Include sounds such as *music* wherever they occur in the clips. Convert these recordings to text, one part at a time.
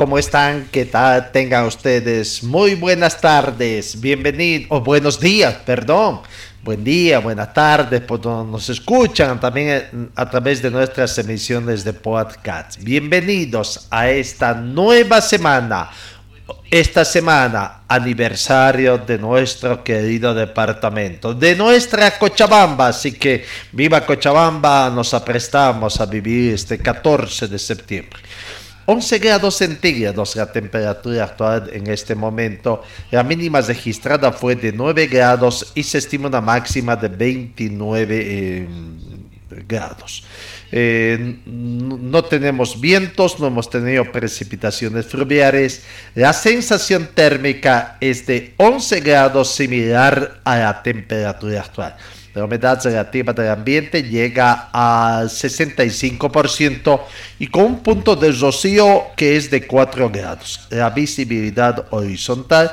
¿cómo están? ¿Qué tal? Tengan ustedes muy buenas tardes, bienvenidos, o buenos días, perdón. Buen día, buenas tardes, pues nos escuchan también a través de nuestras emisiones de podcast. Bienvenidos a esta nueva semana. Esta semana, aniversario de nuestro querido departamento, de nuestra Cochabamba. Así que viva Cochabamba, nos aprestamos a vivir este 14 de septiembre. 11 grados centígrados la temperatura actual en este momento. La mínima registrada fue de 9 grados y se estima una máxima de 29 eh, grados. Eh, no tenemos vientos, no hemos tenido precipitaciones fluviales. La sensación térmica es de 11 grados similar a la temperatura actual. La humedad relativa del ambiente llega al 65% y con un punto de rocío que es de 4 grados. La visibilidad horizontal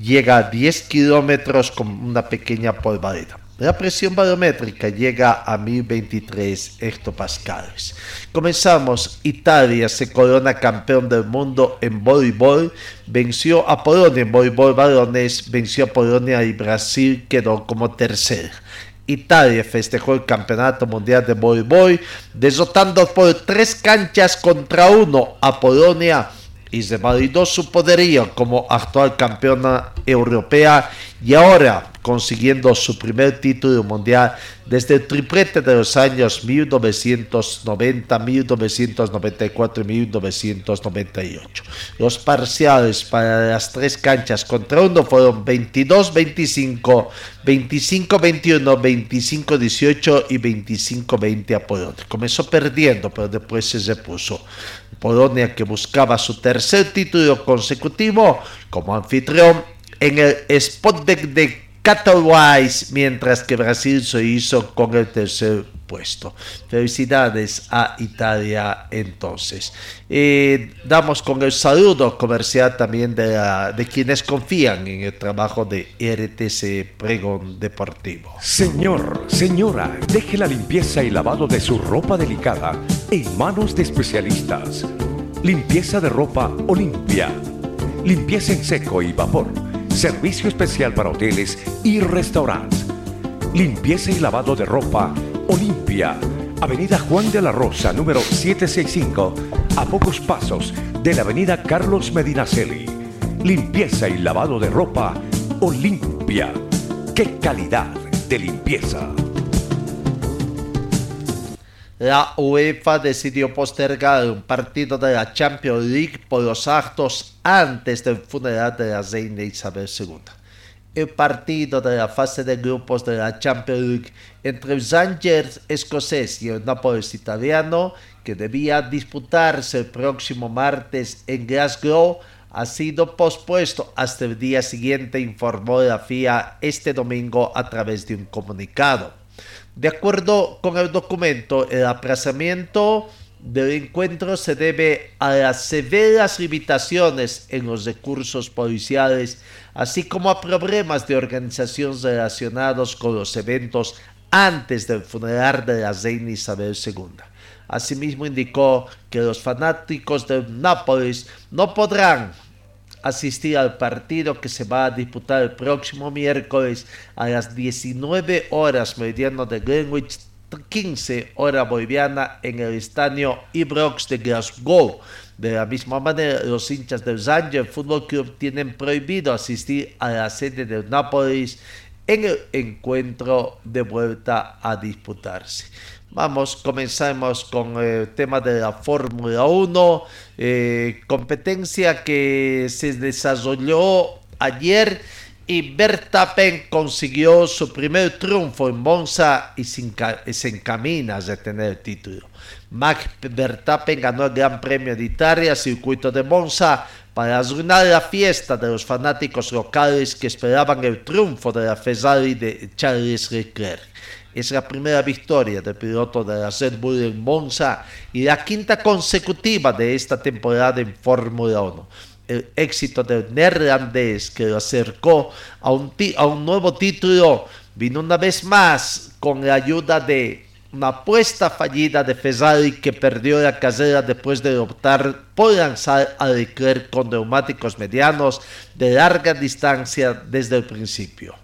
llega a 10 kilómetros con una pequeña polvareda. La presión barométrica llega a 1023 hectopascales. Comenzamos. Italia se corona campeón del mundo en voleibol. Venció a Polonia en voleibol varones. Venció a Polonia y Brasil quedó como tercero. Italia festejó el campeonato mundial de voleibol, derrotando por tres canchas contra uno a Polonia. Y se validó su poderío como actual campeona europea. Y ahora consiguiendo su primer título mundial desde el triplete de los años 1990, 1994 y 1998. Los parciales para las tres canchas contra uno fueron 22-25, 25-21, 25-18 y 25-20 a Polonia. Comenzó perdiendo, pero después se repuso. Polonia que buscaba su tercer título consecutivo como anfitrión en el Spotback de Katowice, mientras que Brasil se hizo con el tercer puesto. Felicidades a Italia entonces. Eh, damos con el saludo comercial también de, de, quienes confían en el trabajo de RTC Pregón Deportivo. Señor, señora, deje la limpieza y lavado de su ropa delicada en manos de especialistas. Limpieza de ropa Olimpia. Limpieza en seco y vapor Servicio especial para hoteles y restaurantes. Limpieza y lavado de ropa Olimpia. Avenida Juan de la Rosa, número 765, a pocos pasos de la Avenida Carlos Medinaceli. Limpieza y lavado de ropa Olimpia. ¡Qué calidad de limpieza! La UEFA decidió postergar un partido de la Champions League por los actos antes del funeral de la reina Isabel II. El partido de la fase de grupos de la Champions League entre el Rangers escocés y el Nápoles italiano, que debía disputarse el próximo martes en Glasgow, ha sido pospuesto hasta el día siguiente, informó la FIA este domingo a través de un comunicado. De acuerdo con el documento, el aplazamiento del encuentro se debe a las severas limitaciones en los recursos policiales, así como a problemas de organización relacionados con los eventos antes del funeral de la reina Isabel II. Asimismo indicó que los fanáticos del Nápoles no podrán asistir al partido que se va a disputar el próximo miércoles a las 19 horas meridiano de Greenwich 15 hora boliviana en el estadio Ibrox de Glasgow, De la misma manera, los hinchas del Zanger Fútbol Club tienen prohibido asistir a la sede del Nápoles en el encuentro de vuelta a disputarse. Vamos, comenzamos con el tema de la Fórmula 1, eh, competencia que se desarrolló ayer y Verstappen consiguió su primer triunfo en Monza y se encamina a tener el título. Max Verstappen ganó el Gran Premio de Italia, circuito de Monza, para arruinar la fiesta de los fanáticos locales que esperaban el triunfo de la Ferrari de Charles Leclerc. Es la primera victoria del piloto de la Red Bull en Monza y la quinta consecutiva de esta temporada en Fórmula 1 el éxito del neerlandés que lo acercó a un, a un nuevo título vino una vez más con la ayuda de una apuesta fallida de Ferrari que perdió la carrera después de optar por lanzar a Leclerc con neumáticos medianos de larga distancia desde el principio.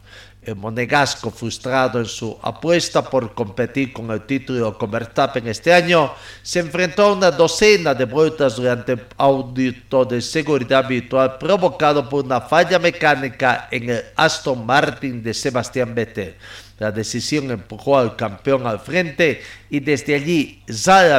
El monegasco, frustrado en su apuesta por competir con el título con Verstappen este año, se enfrentó a una docena de vueltas durante el audito de seguridad virtual provocado por una falla mecánica en el Aston Martin de Sebastián Vettel. La decisión empujó al campeón al frente y desde allí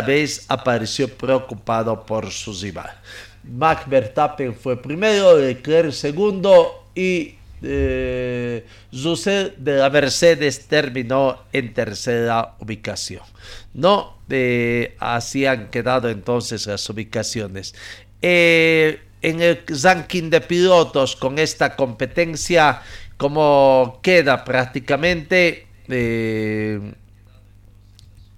vez apareció preocupado por su rival. Max Verstappen fue primero, Leclerc segundo y eh, de la Mercedes terminó en tercera ubicación. No, eh, así han quedado entonces las ubicaciones. Eh, en el ranking de pilotos con esta competencia, como queda prácticamente eh,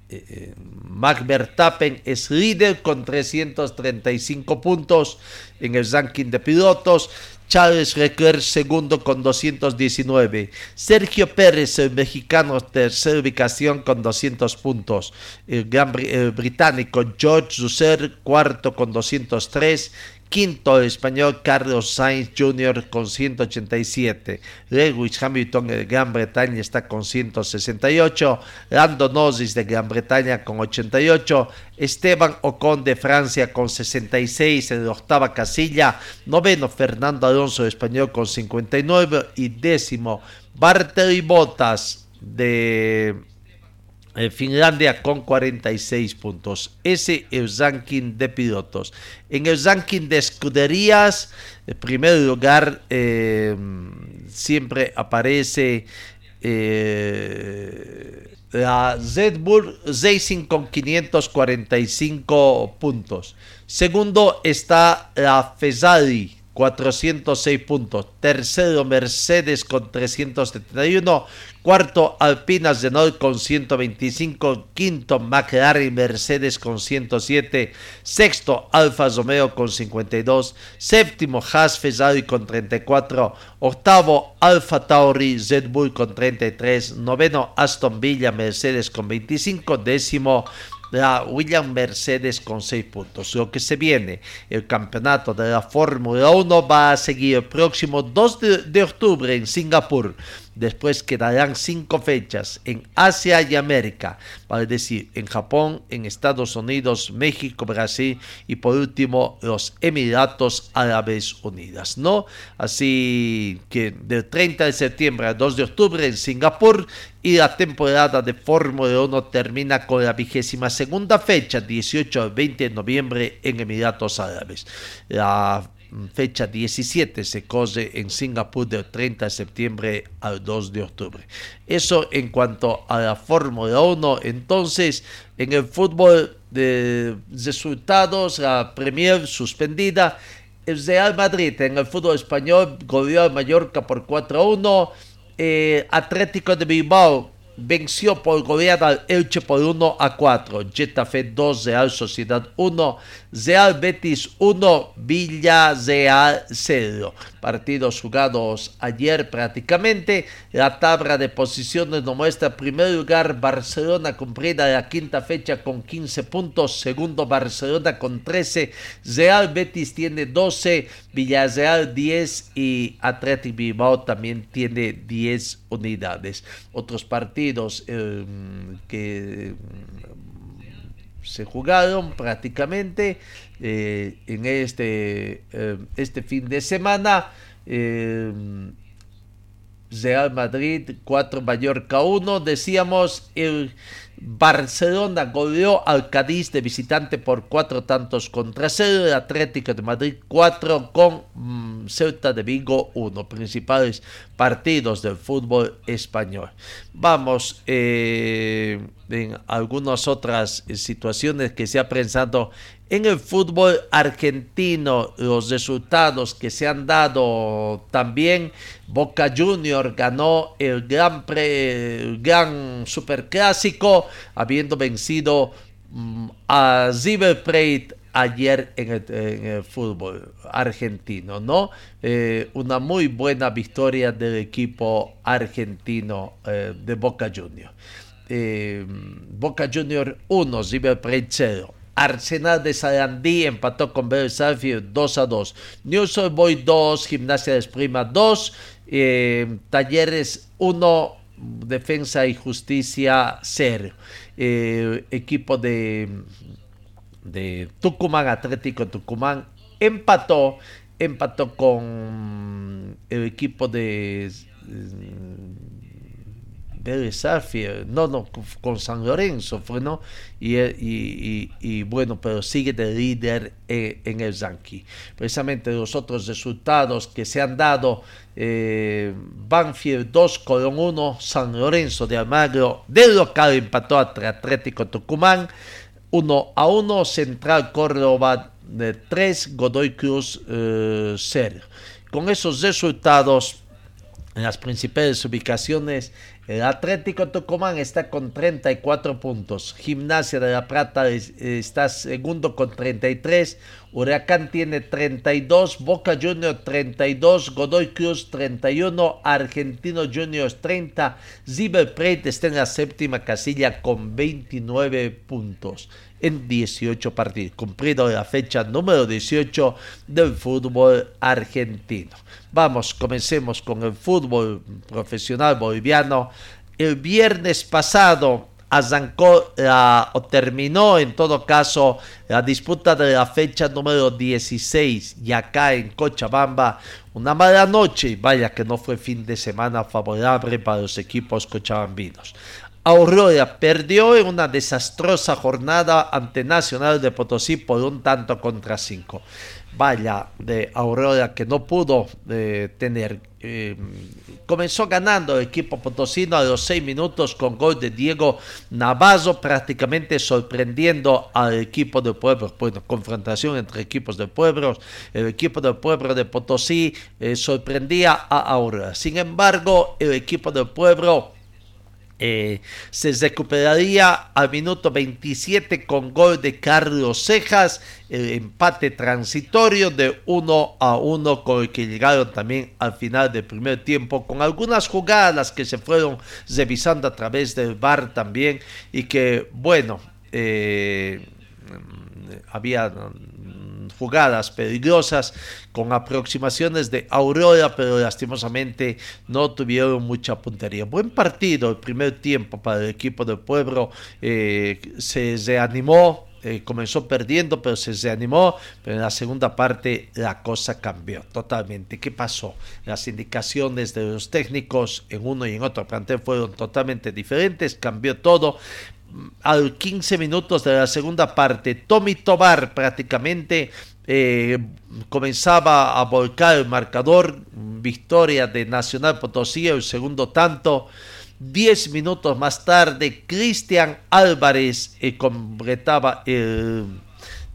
eh, Max Verstappen es líder con 335 puntos en el ranking de pilotos. Charles Leclerc segundo con 219. Sergio Pérez, el mexicano, tercera ubicación con 200 puntos. El, gran, británico George Russell cuarto con 203. Quinto, el español Carlos Sainz Jr. con 187. Lewis Hamilton de Gran Bretaña está con 168. Lando Norris de Gran Bretaña con 88. Esteban Ocon de Francia con 66 en la octava casilla. Noveno, Fernando Alonso de español con 59. Y décimo, Bartoli Bottas de en Finlandia con 46 puntos. Ese es el ranking de pilotos. En el ranking de escuderías, en primer lugar eh, siempre aparece eh, la Red Bull Racing con 545 puntos. Segundo está la Ferrari 406 puntos. Tercero, Mercedes con 371. Cuarto, Alpinas de Nord con 125. Quinto, McLaren Mercedes con 107. Sexto, Alfa Romeo con 52. Séptimo, Haas Ferrari con 34. Octavo, Alfa Tauri Red Bull con 33. Noveno, Aston Villa Mercedes con 25. Décimo, la William Mercedes con 6 puntos. Lo que se viene, el campeonato de la Fórmula 1 va a seguir el próximo 2 de, de octubre en Singapur Después quedarán cinco fechas en Asia y América, vale decir, en Japón, en Estados Unidos, México, Brasil y por último los Emiratos Árabes Unidos, ¿no? Así que del 30 de septiembre al 2 de octubre en Singapur y la temporada de Fórmula 1 termina con la vigésima segunda fecha, 18 al 20 de noviembre en Emiratos Árabes. La fecha 17 se cose en Singapur del 30 de septiembre al 2 de octubre. Eso en cuanto a la Fórmula 1. Entonces, en el fútbol de resultados, la Premier suspendida. El Real Madrid en el fútbol español goleó a Mallorca por 4 a 1. Eh, Atlético de Bilbao venció por goleada al Elche por 1 a 4. Getafe 2, Real Sociedad 1, Real Betis 1, Villarreal 0. Partidos jugados ayer prácticamente. La tabla de posiciones nos muestra primer lugar Barcelona cumplida la quinta fecha con 15 puntos. Segundo Barcelona con 13. Real Betis tiene 12. Villarreal 10 y Atlético Bilbao también tiene 10 unidades. Otros partidos eh, que se jugaron prácticamente en este, este fin de semana. Real Madrid 4, Mallorca 1. Decíamos, el Barcelona goleó al Cádiz de visitante por cuatro tantos contra cero. El Atlético de Madrid 4 con mm, Ceuta de Vigo 1. Principales partidos del fútbol español. Vamos eh, en algunas otras situaciones que se ha pensado en el fútbol argentino, los resultados que se han dado también, Boca Junior ganó el gran, pre, gran superclásico, habiendo vencido mm, a River Plate ayer en el, fútbol argentino, ¿no? Eh, una muy buena victoria del equipo argentino eh, de Boca Junior. Eh, Boca Junior 1, River Plate 0. Arsenal de Sarandí empató con Belsafield 2 a 2. News Boy 2, Gimnasia de Esprima 2, eh, Talleres 1, Defensa y Justicia 0. Eh, equipo de, de Tucumán, Atlético Tucumán, empató, empató con el equipo de de no, no, con San Lorenzo fue, ¿no? Y, y, bueno, pero sigue de líder eh, en, el ranking. Precisamente los otros resultados que se han dado, eh, Banfield 2, Colón 1, San Lorenzo de Almagro, del local empató a Atlético Tucumán, 1 a 1, Central Córdoba de 3, Godoy Cruz 0. Eh, con esos resultados, en las principales ubicaciones, el Atlético Tucumán está con 34 puntos. Gimnasia de la Plata está segundo con 33. Huracán tiene 32. Boca Juniors 32. Godoy Cruz 31. Argentino Juniors 30. Ziber Plate está en la séptima casilla con 29 puntos en 18 partidos. Cumplido la fecha número 18 del fútbol argentino. Vamos, comencemos con el fútbol profesional boliviano. El viernes pasado arrancó o terminó en todo caso la disputa de la fecha número 16 y acá en Cochabamba una mala noche, vaya que no fue fin de semana favorable para los equipos cochabambinos. Aurora perdió en una desastrosa jornada ante Nacional de Potosí por un tanto contra cinco vaya de Aurora que no pudo eh, tener. Eh, comenzó ganando el equipo potosino a los seis minutos con gol de Diego Navazo, prácticamente sorprendiendo al equipo del pueblo. Bueno, confrontación entre equipos del pueblo. El equipo del pueblo de Potosí eh, sorprendía a Aurora. Sin embargo, el equipo del pueblo eh, se recuperaría al minuto 27 con gol de Carlos Cejas, el empate transitorio de 1 a 1 con el que llegaron también al final del primer tiempo, con algunas jugadas que se fueron revisando a través del bar también y que, bueno, eh, había jugadas peligrosas con aproximaciones de Aurora, pero lastimosamente no tuvieron mucha puntería. Buen partido el primer tiempo para el equipo del pueblo, eh, se reanimó. Eh, comenzó perdiendo, pero se reanimó, pero en la segunda parte la cosa cambió totalmente. ¿Qué pasó? Las indicaciones de los técnicos en uno y en otro plantel fueron totalmente diferentes, cambió todo, al 15 minutos de la segunda parte, Tommy Tobar prácticamente eh, comenzaba a volcar el marcador, victoria de Nacional Potosí, el segundo tanto. Diez minutos más tarde, Cristian Álvarez eh, completaba el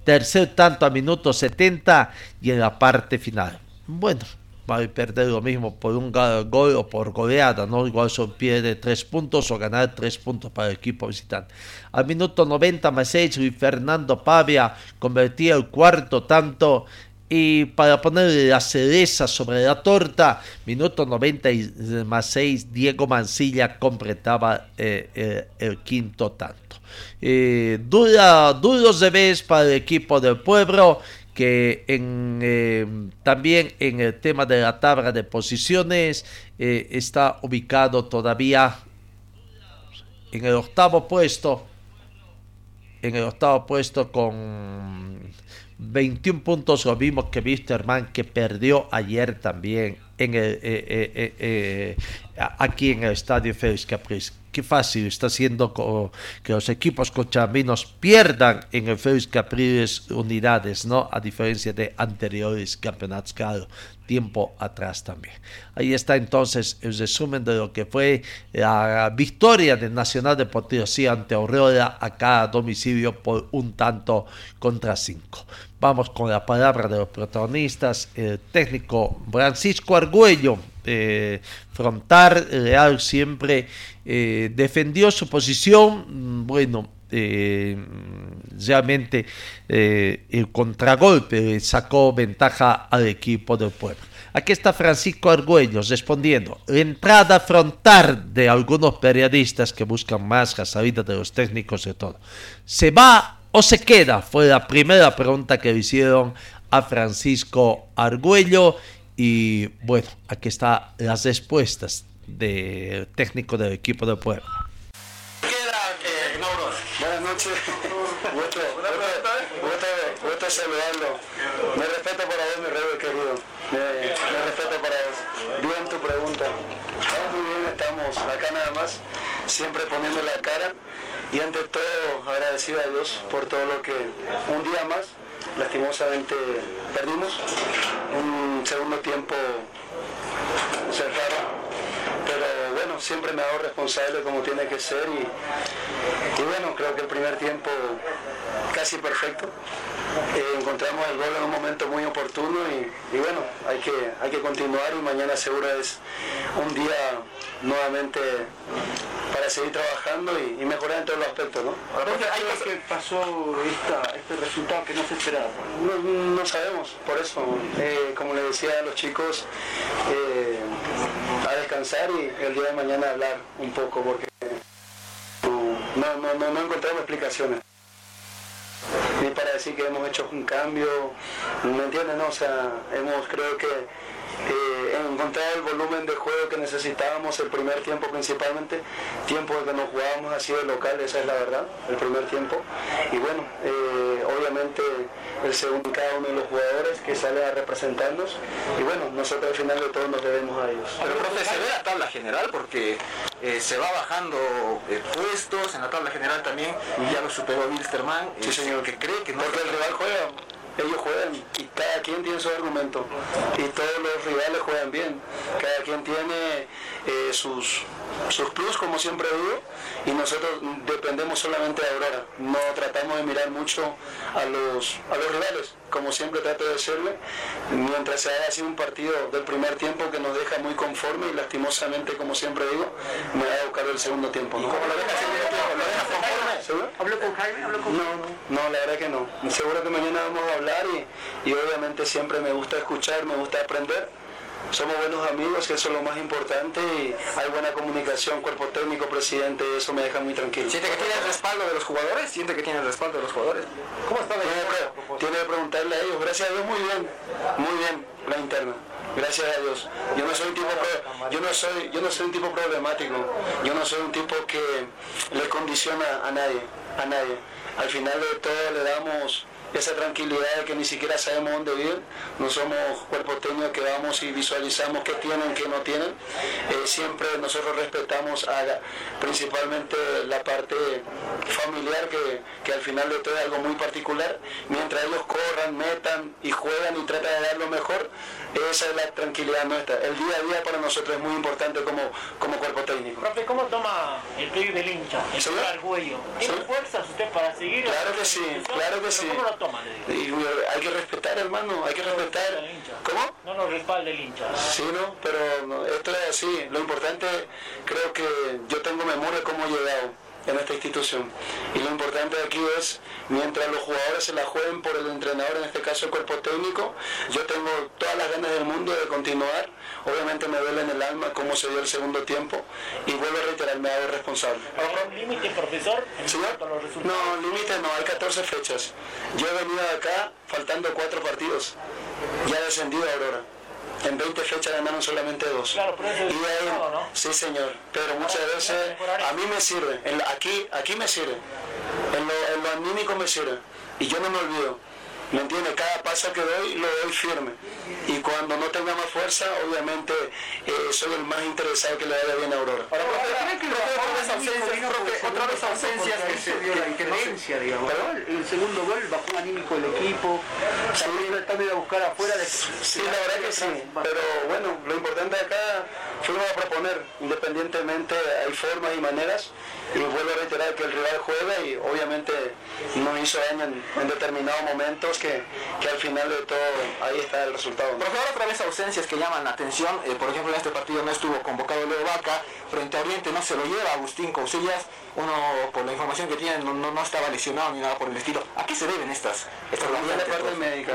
tercer tanto a minuto 70 y en la parte final. Bueno, va a perder lo mismo por un gol o por goleada, ¿no? Igual son pierde tres puntos o ganar tres puntos para el equipo visitante. Al minuto 90 más 6, Luis Fernando Pavia convertía el cuarto tanto y para ponerle la cereza sobre la torta, minuto 90 más 6, Diego Mancilla completaba eh, eh, el quinto tanto. Eh, dura, duros vez para el equipo del pueblo que en, eh, también en el tema de la tabla de posiciones eh, está ubicado todavía en el octavo puesto en el octavo puesto con 21 puntos, lo mismo que Wisterman, que perdió ayer también eh, eh, eh, aquí en el estadio Félix Capriz. Qué fácil está haciendo que los equipos cochaminos pierdan en el Félix Capriles unidades, ¿no? A diferencia de anteriores campeonatos, claro, tiempo atrás también. Ahí está entonces el resumen de lo que fue la victoria de Nacional Deportivo sí ante Aurora acá a domicilio por un tanto contra cinco. Vamos con la palabra de los protagonistas, el técnico Francisco Argüello, eh, Frontar Real siempre eh, defendió su posición, bueno, eh, realmente eh, el contragolpe sacó ventaja al equipo del pueblo. Aquí está Francisco Argüello respondiendo. La entrada frontal de algunos periodistas que buscan más la salida de los técnicos de todo. ¿Se va o se queda? Fue la primera pregunta que le hicieron a Francisco Argüello. Y bueno, aquí están las respuestas del técnico del equipo del pueblo. Buenas noches. *laughs* Gusto, gusto, gusto saludarlo. Me respeto para vos, mi rey querido. Me, me respeto para vos. Bien tu pregunta. Estamos muy bien, estamos acá nada más, siempre poniendo la cara y ante todo agradecido a Dios por todo lo que un día más lastimosamente perdimos. Un segundo tiempo cerrado, pero bueno, siempre me hago responsable como tiene que ser y, bueno, creo que el primer tiempo casi perfecto. Eh, encontramos el gol en un momento muy oportuno y, y, bueno, hay que, hay que continuar y mañana seguro es un día nuevamente para seguir trabajando y, y mejorar en todos los aspectos, ¿no? ¿Dónde creo que pasó esta, este resultado que no se esperaba? No, no sabemos, por eso, eh, como le decía a los chicos, eh, a descansar y el día de mañana hablar un poco, porque no, no, no, no encontramos explicaciones ni para decir que hemos hecho un cambio, ¿me entienden? No, o sea, hemos creo que eh, encontrado el volumen de juego que necesitábamos el primer tiempo principalmente, tiempo que nos jugábamos así de local, esa es la verdad, el primer tiempo. Y bueno, eh, obviamente el segundo cada uno de los jugadores que sale a representarnos y bueno, nosotros al final de todo nos debemos a ellos. Pero profe, se ve la tabla general porque eh, se va bajando eh, puestos, en la tabla general también ya lo superó Wilstermann, Sí, señor. que cree que no Porque el rival juega, ellos juegan y cada quien tiene su argumento y todos los rivales juegan bien. Cada quien tiene eh, sus, sus plus, como siempre digo, y nosotros dependemos solamente de Aurora. No tratamos de mirar mucho a los, a los rivales, como siempre trato de decirle, mientras se haya así un partido del primer tiempo que nos deja muy conforme y lastimosamente, como siempre digo, me va a buscar el segundo tiempo. ¿no? ¿Cómo lo deja segundo tiempo? ¿Lo deja conforme? ¿Seguro? ¿Habló con Jaime? ¿Habló con No, no, no, la verdad que no. Seguro que mañana vamos a hablar y, y obviamente siempre me gusta escuchar, me gusta aprender. Somos buenos amigos, que eso es lo más importante y hay buena comunicación, cuerpo técnico, presidente, eso me deja muy tranquilo. ¿Siente que tiene el respaldo de los jugadores? ¿Siente que tiene el respaldo de los jugadores? ¿Cómo está la Tiene que, tiene que preguntarle a ellos, gracias a Dios muy bien, muy bien la interna. Gracias a Dios. Yo no soy un tipo yo no soy, yo no soy un tipo problemático. Yo no soy un tipo que le condiciona a nadie, a nadie. Al final de todo le damos esa tranquilidad de que ni siquiera sabemos dónde viven, no somos cuerpos técnicos que vamos y visualizamos qué tienen, qué no tienen. Eh, siempre nosotros respetamos a, principalmente la parte familiar que, que al final de todo es algo muy particular. Mientras ellos corran, metan y juegan y tratan de dar lo mejor, esa es la tranquilidad nuestra. El día a día para nosotros es muy importante como, como cuerpo técnico. Profe, ¿cómo toma el pedido del hincha? El al cuello. ¿Tiene fuerzas usted para seguir? Claro que sí, claro que sí. ¿Cómo lo toma? Y hay que respetar, hermano, hay que respetar. El hincha. ¿Cómo? No lo respalda el hincha. Sí, no, pero no, esto es así. Lo importante, creo que yo tengo memoria de cómo he llegado en esta institución. Y lo importante aquí es, mientras los jugadores se la jueguen por el entrenador, en este caso el cuerpo técnico, yo tengo todas las ganas del mundo de continuar. Obviamente me duele en el alma cómo se dio el segundo tiempo y vuelvo a reiterar, me hago responsable. ¿Hay un límite, profesor, Señor, no, límite no, hay 14 fechas. Yo he venido acá faltando cuatro partidos. Ya he descendido a Aurora. En 20 fechas ganaron solamente dos. Claro, pero eso es Y de ahí- todo, ¿no? Sí, señor. Pero muchas veces a mí me sirve. En la- aquí, aquí me sirve. En lo, en lo anímico me sirve. Y yo no me olvido. ¿Me entiende? Cada paso que doy lo doy firme. Y cuando no tenga más fuerza, obviamente eh, soy el más interesado que le vaya bien a Aurora. Ahora, ¿creen que el profe otra vez ausencias, otra vez ausencias que se dio la diferencia, digamos. El segundo gol bajó anímico el equipo, también de buscar afuera de Sí, la verdad que sí, pero bueno, lo importante acá fuimos a proponer, independientemente hay formas y maneras, y vuelvo a reiterar que el rival juega y obviamente nos hizo daño en, en determinados momentos que, que al final de todo ahí está el resultado. ¿no? Profe, ahora otra vez ausencias que llaman la atención. Eh, por ejemplo, en este partido no estuvo convocado Leo Vaca. Frente a Oriente no se lo lleva Agustín Cousillas. Uno, por la información que tienen, no, no, no estaba lesionado ni nada por el estilo. ¿A qué se deben estas, estas También la variantes, parte médica,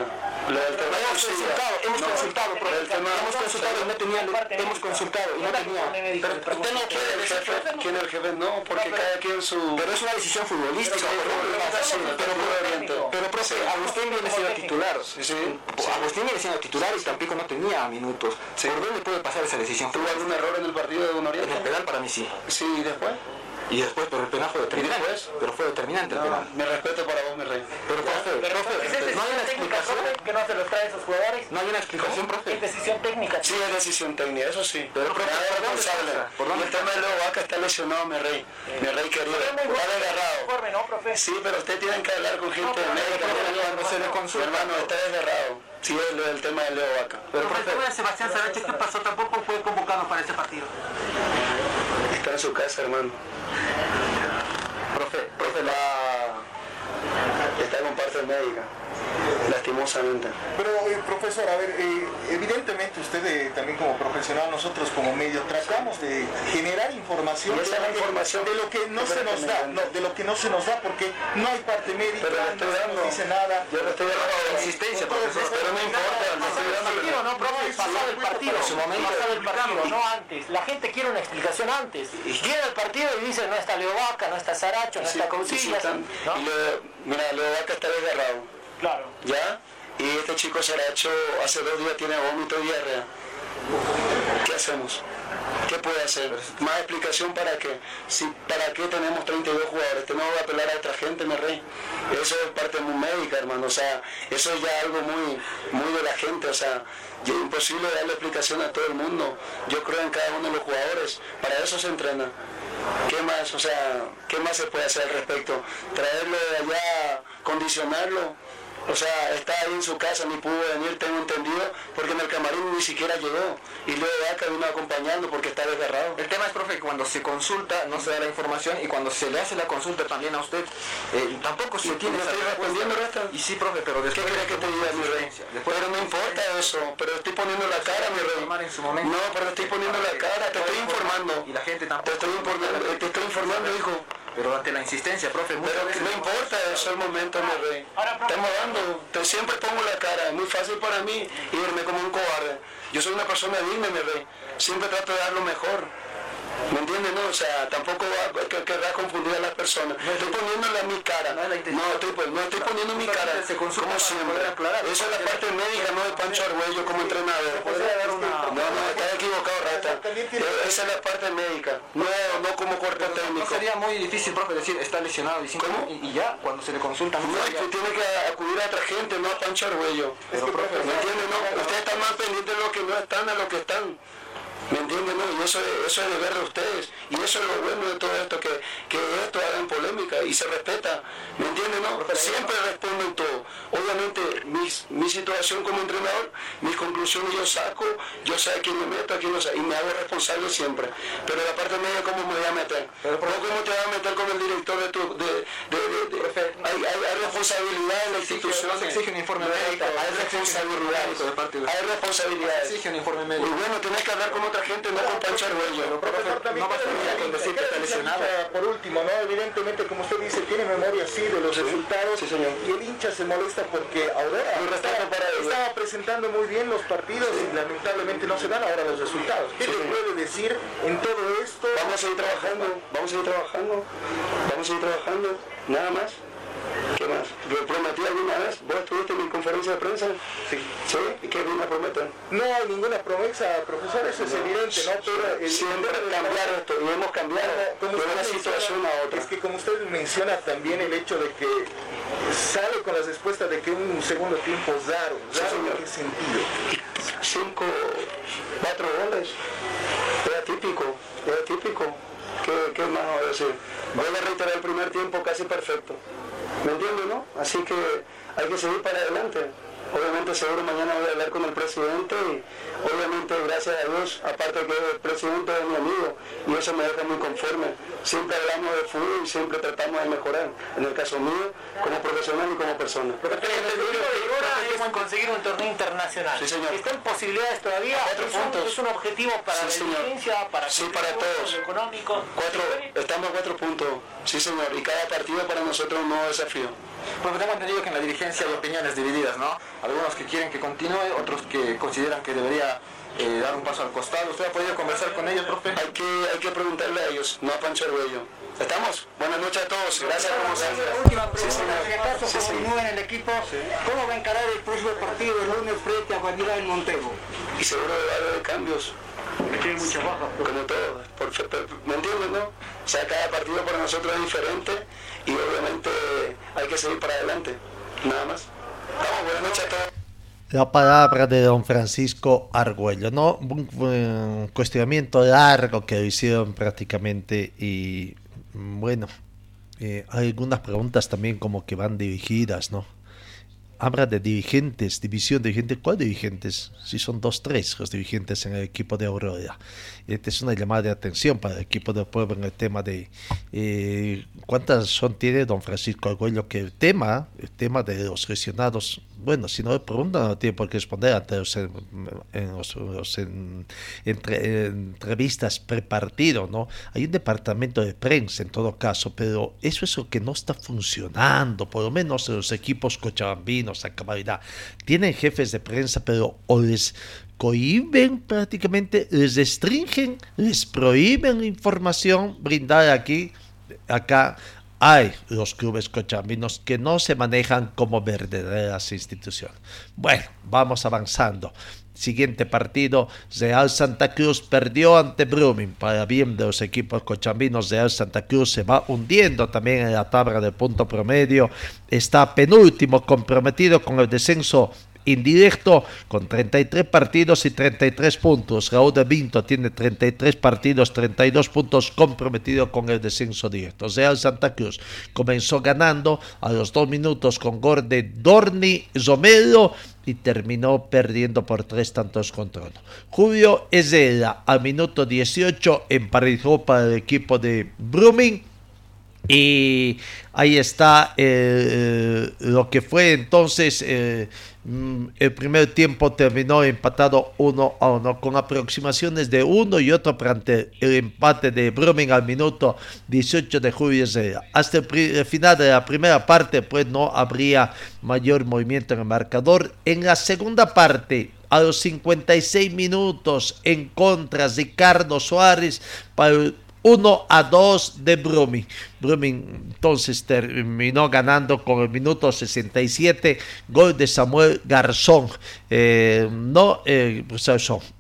lo del tema Hemos consultado, hemos no, consultado, profe, el tema- hemos consultado y no tenía, hemos consultado y no tenía. Pero usted no ¿Quién quiere es el jefe? ¿Quién es el jefe? No, porque cada quien su... Pero es una decisión futbolística, Pero- por ejemplo, pero- sí, pero, pero, pero, profe, Agustín viene siendo titular. sí. Agustín viene siendo titular y Tampico no tenía minutos. ¿Por dónde puede pasar esa decisión ¿Tuvo algún error en el partido de el Oriente? Penal para mí sí. Sí, ¿y después? Y después, pero el penal fue determinante. después? Pero fue determinante el No, penal. mi respeto para vos, mi rey. Pero, profe, profe, no hay una técnica, explicación. profe, que no se los trae a esos jugadores. No hay una explicación, profe. Es decisión técnica. Sí, es decisión técnica, eso sí. Pero, profe, Nada ¿por dónde responsable. ¿Por dónde el tema de Leo Vaca está lesionado, mi rey. Mi rey querido. Pero es muy informe, ¿no, profe? Sí, pero usted tiene que hablar con gente pero- pero- se le consulta. hermano, está desgarrado. Sí, es lo del tema de Leo Vaca. Pero, Pero el tema de Sebastián Sarache, ¿qué pasó? Tampoco fue convocado para ese partido. Está en su casa, hermano. profe, profe, la... Está con parte médica. Lastimosamente. Pero, eh, profesor, a ver, eh, evidentemente usted eh, también como profesional, nosotros como medio, tratamos de generar información, esa de, lo que- información de lo que no se nos da, no, de lo que no se nos da, porque no hay parte médica, Pero no se nos dice nada. Yo le estoy dando insistencia, profesor, pero no importa, le estoy dando. Quiero, no, profe, pasado el partido. Su momento. Pasado el partido, no antes. La gente quiere una explicación antes. Viene el partido y dice, no está Leo Vaca, no está Saracho, no está Leo- mira, Leo Vaca está desgarrado. Claro. ¿Ya? Y este chico Saracho hace dos días tiene vómito y diarrea. ¿Qué hacemos? ¿Qué puede hacer? Más explicación para qué. ¿Para qué tenemos 32 jugadores? Tenemos que apelar a otra gente, mi rey. Eso es parte muy médica, hermano. O sea, eso es ya algo muy, muy de la gente. O sea, es imposible darle explicación a todo el mundo. Yo creo en cada uno de los jugadores. Para eso se entrena. ¿Qué más? O sea, ¿qué más se puede hacer al respecto? Traerlo de allá, condicionarlo. O sea, está ahí en su casa, ni pudo venir, tengo entendido, porque en el camarín ni siquiera llegó. Y luego Vaca vino acompañando porque está desgarrado. El tema es, profe, que cuando se consulta no se da la información y cuando se le hace la consulta también a usted, eh, tampoco se tiene no esa estoy respondiendo. Y sí, profe, pero ¿Qué después... quiere que te diga, mi rey? Después Pero no importa eso, pero estoy poniendo la cara, mi rey. informar en su momento. No, pero estoy poniendo la cara, te estoy informando. Y la gente tampoco... Te estoy informando, te estoy informando, hijo. Pero ante la insistencia, profe, Pero veces... no importa eso el momento, mi rey. Estamos dando, te siempre pongo la cara, es muy fácil para mí irme como un cobarde. Yo soy una persona digna, mi rey. Siempre trato de dar lo mejor. ¿Me entiendes? No, o sea, tampoco va, que, querrá confundir a las personas. estoy poniéndole mi cara. no es. No, estoy, pues, no estoy poniendo mi cara. Como siempre. Esa es la parte médica, no de Pancho Arguello como entrenador. No, no, estás equivocado, Rata. Eh, Esa es la parte médica, no, no como cuerpo No técnico. sería muy difícil, profe, decir está lesionado y, y, ya, cuando se le consulta no No, sería- que tiene que acudir a otra gente, no a Pancho Arguello. Pero, profe, ¿Me entienden? No, ustedes están más pendientes de lo que no están a lo que están. ¿Me entienden? No? Y eso, es- eso es deber de ustedes. Y eso es lo bueno de todo esto, que, que esto hagan polémica y se respeta. ¿Me entienden? No? Siempre respondo en todo. Obviamente, mis- mi situación como entrenador, mis conclusiones yo saco, yo sé a quién me meto, a quién no sé, y me hago responsable siempre. Pero la parte media, ¿cómo me voy a meter? Pero, ¿No cómo te vas a meter con el director de tu... De, hay, hay, hay responsabilidad en la institución. no se exige un informe médico, Hay no se exige un informe médico. Hay Y bueno, tenés que hablar con otra gente, no con Pancho Arguello. No basta ¿qué le dice con decir que ¿Qué está lesionado? Por último, ¿no? Evidentemente, como usted dice, tiene memoria sí de los resultados y el hincha se molesta porque respeto estaba, presentando muy bien los partidos y lamentablemente no se dan ahora los resultados. ¿Qué le puede decir en todo esto? Vamos a seguir trabajando, vamos a seguir trabajando, vamos a seguir trabajando, nada más. ¿Qué más? Yo prometí alguna vez, vos estuviste en mi conferencia de prensa. Sí. ¿Sí? ¿Y qué vine a prometer? No hay ninguna promesa, profesor, eso es evidente, ¿no? Pero Siempre cambiar esto y hemos cambiado Como de una menciona- situación a otra. Es que como usted menciona también el hecho de que sale con las respuestas de que un segundo tiempo es raro. Sí, ¿Raro señor. en qué sentido? cinco, cuatro goles. Era típico, era típico. ¿Qué, qué más voy a decir? Voy a reiterar el primer tiempo casi perfecto. ¿Me entiendes, no? Así que hay que seguir para adelante. Obviamente seguro mañana voy a hablar con el presidente y obviamente gracias a Dios, aparte que el presidente es mi amigo y eso me deja muy conforme. Siempre hablamos de fútbol y siempre tratamos de mejorar, en el caso mío, como profesional y como persona. El objetivo de Igora es conseguir un torneo internacional. Sí, señor. ¿Están posibilidades todavía? Cuatro ¿Es un- puntos. ¿Es un objetivo para Sí, la dirigencia, para Sí, para todos. económico? Cuatro, estamos a cuatro puntos, sí señor, y cada partido para nosotros es un nuevo desafío. Pues tengo entendido que en la dirigencia hay opiniones divididas, ¿no? Algunos que quieren que continúe, otros que consideran que debería eh, dar un paso al costado. ¿Usted ha podido conversar con ellos, profe? Hay que, hay que preguntarle a ellos, no a Pancho Arguello. ¿Estamos? Buenas noches a todos, gracias como siempre. Última Sí, pregunta, señor. si acaso Sí, continúa en el equipo, ¿cómo va a encarar el próximo partido el lunes frente a Guadirá en Montego? Y seguro va a haber cambios, Tiene muchas bajas, como todo. por fe- per- ¿Me entiendes, no? O sea, cada partido para nosotros es diferente y obviamente hay que seguir para adelante, nada más. Vamos, buenas noches a todos. La palabra de don Francisco Argüello, ¿no? Un, un cuestionamiento largo que lo hicieron prácticamente y bueno, eh, hay algunas preguntas también como que van dirigidas, ¿no? Habla de dirigentes, división de dirigentes. ¿Cuál dirigentes? Si son dos, tres los dirigentes en el equipo de Aurora. Esta es una llamada de atención para el equipo del pueblo en el tema de eh, cuántas son tiene don Francisco Argüello que el tema, el tema de los lesionados, bueno, si no le preguntan no tiene por qué responder ante los, en, en los, los en- entre- entrevistas prepartido, ¿no? Hay un departamento de prensa en todo caso, pero eso es lo que no está funcionando, por lo menos en los equipos cochabambinos a cabalidad. Tienen jefes de prensa, pero o les cohiben prácticamente, les restringen, les prohíben información brindada aquí, acá hay los clubes cochabambinos que no se manejan como verdaderas instituciones. Bueno, vamos avanzando. Siguiente partido, Real Santa Cruz perdió ante Brumming. Para bien de los equipos cochabambinos, Real Santa Cruz se va hundiendo también en la tabla de punto promedio. Está penúltimo comprometido con el descenso indirecto con 33 partidos y 33 puntos. Raúl de Vinto tiene 33 partidos, 32 puntos comprometido con el descenso directo. Real Santa Cruz comenzó ganando a los dos minutos con gol de Dorni Romero y terminó perdiendo por tres tantos contra uno. Julio Ezela al minuto 18 emparejó para el equipo de Brumming y ahí está eh, lo que fue entonces eh, el primer tiempo terminó empatado uno a uno con aproximaciones de uno y otro ante el empate de Brumming al minuto 18 de julio hasta el final de la primera parte pues no habría mayor movimiento en el marcador. En la segunda parte a los 56 minutos en contra Ricardo Suárez para el 1 a 2 de Brumming. Brumming entonces terminó ganando con el minuto 67, gol de Samuel Garzón. Eh, no, eh, pues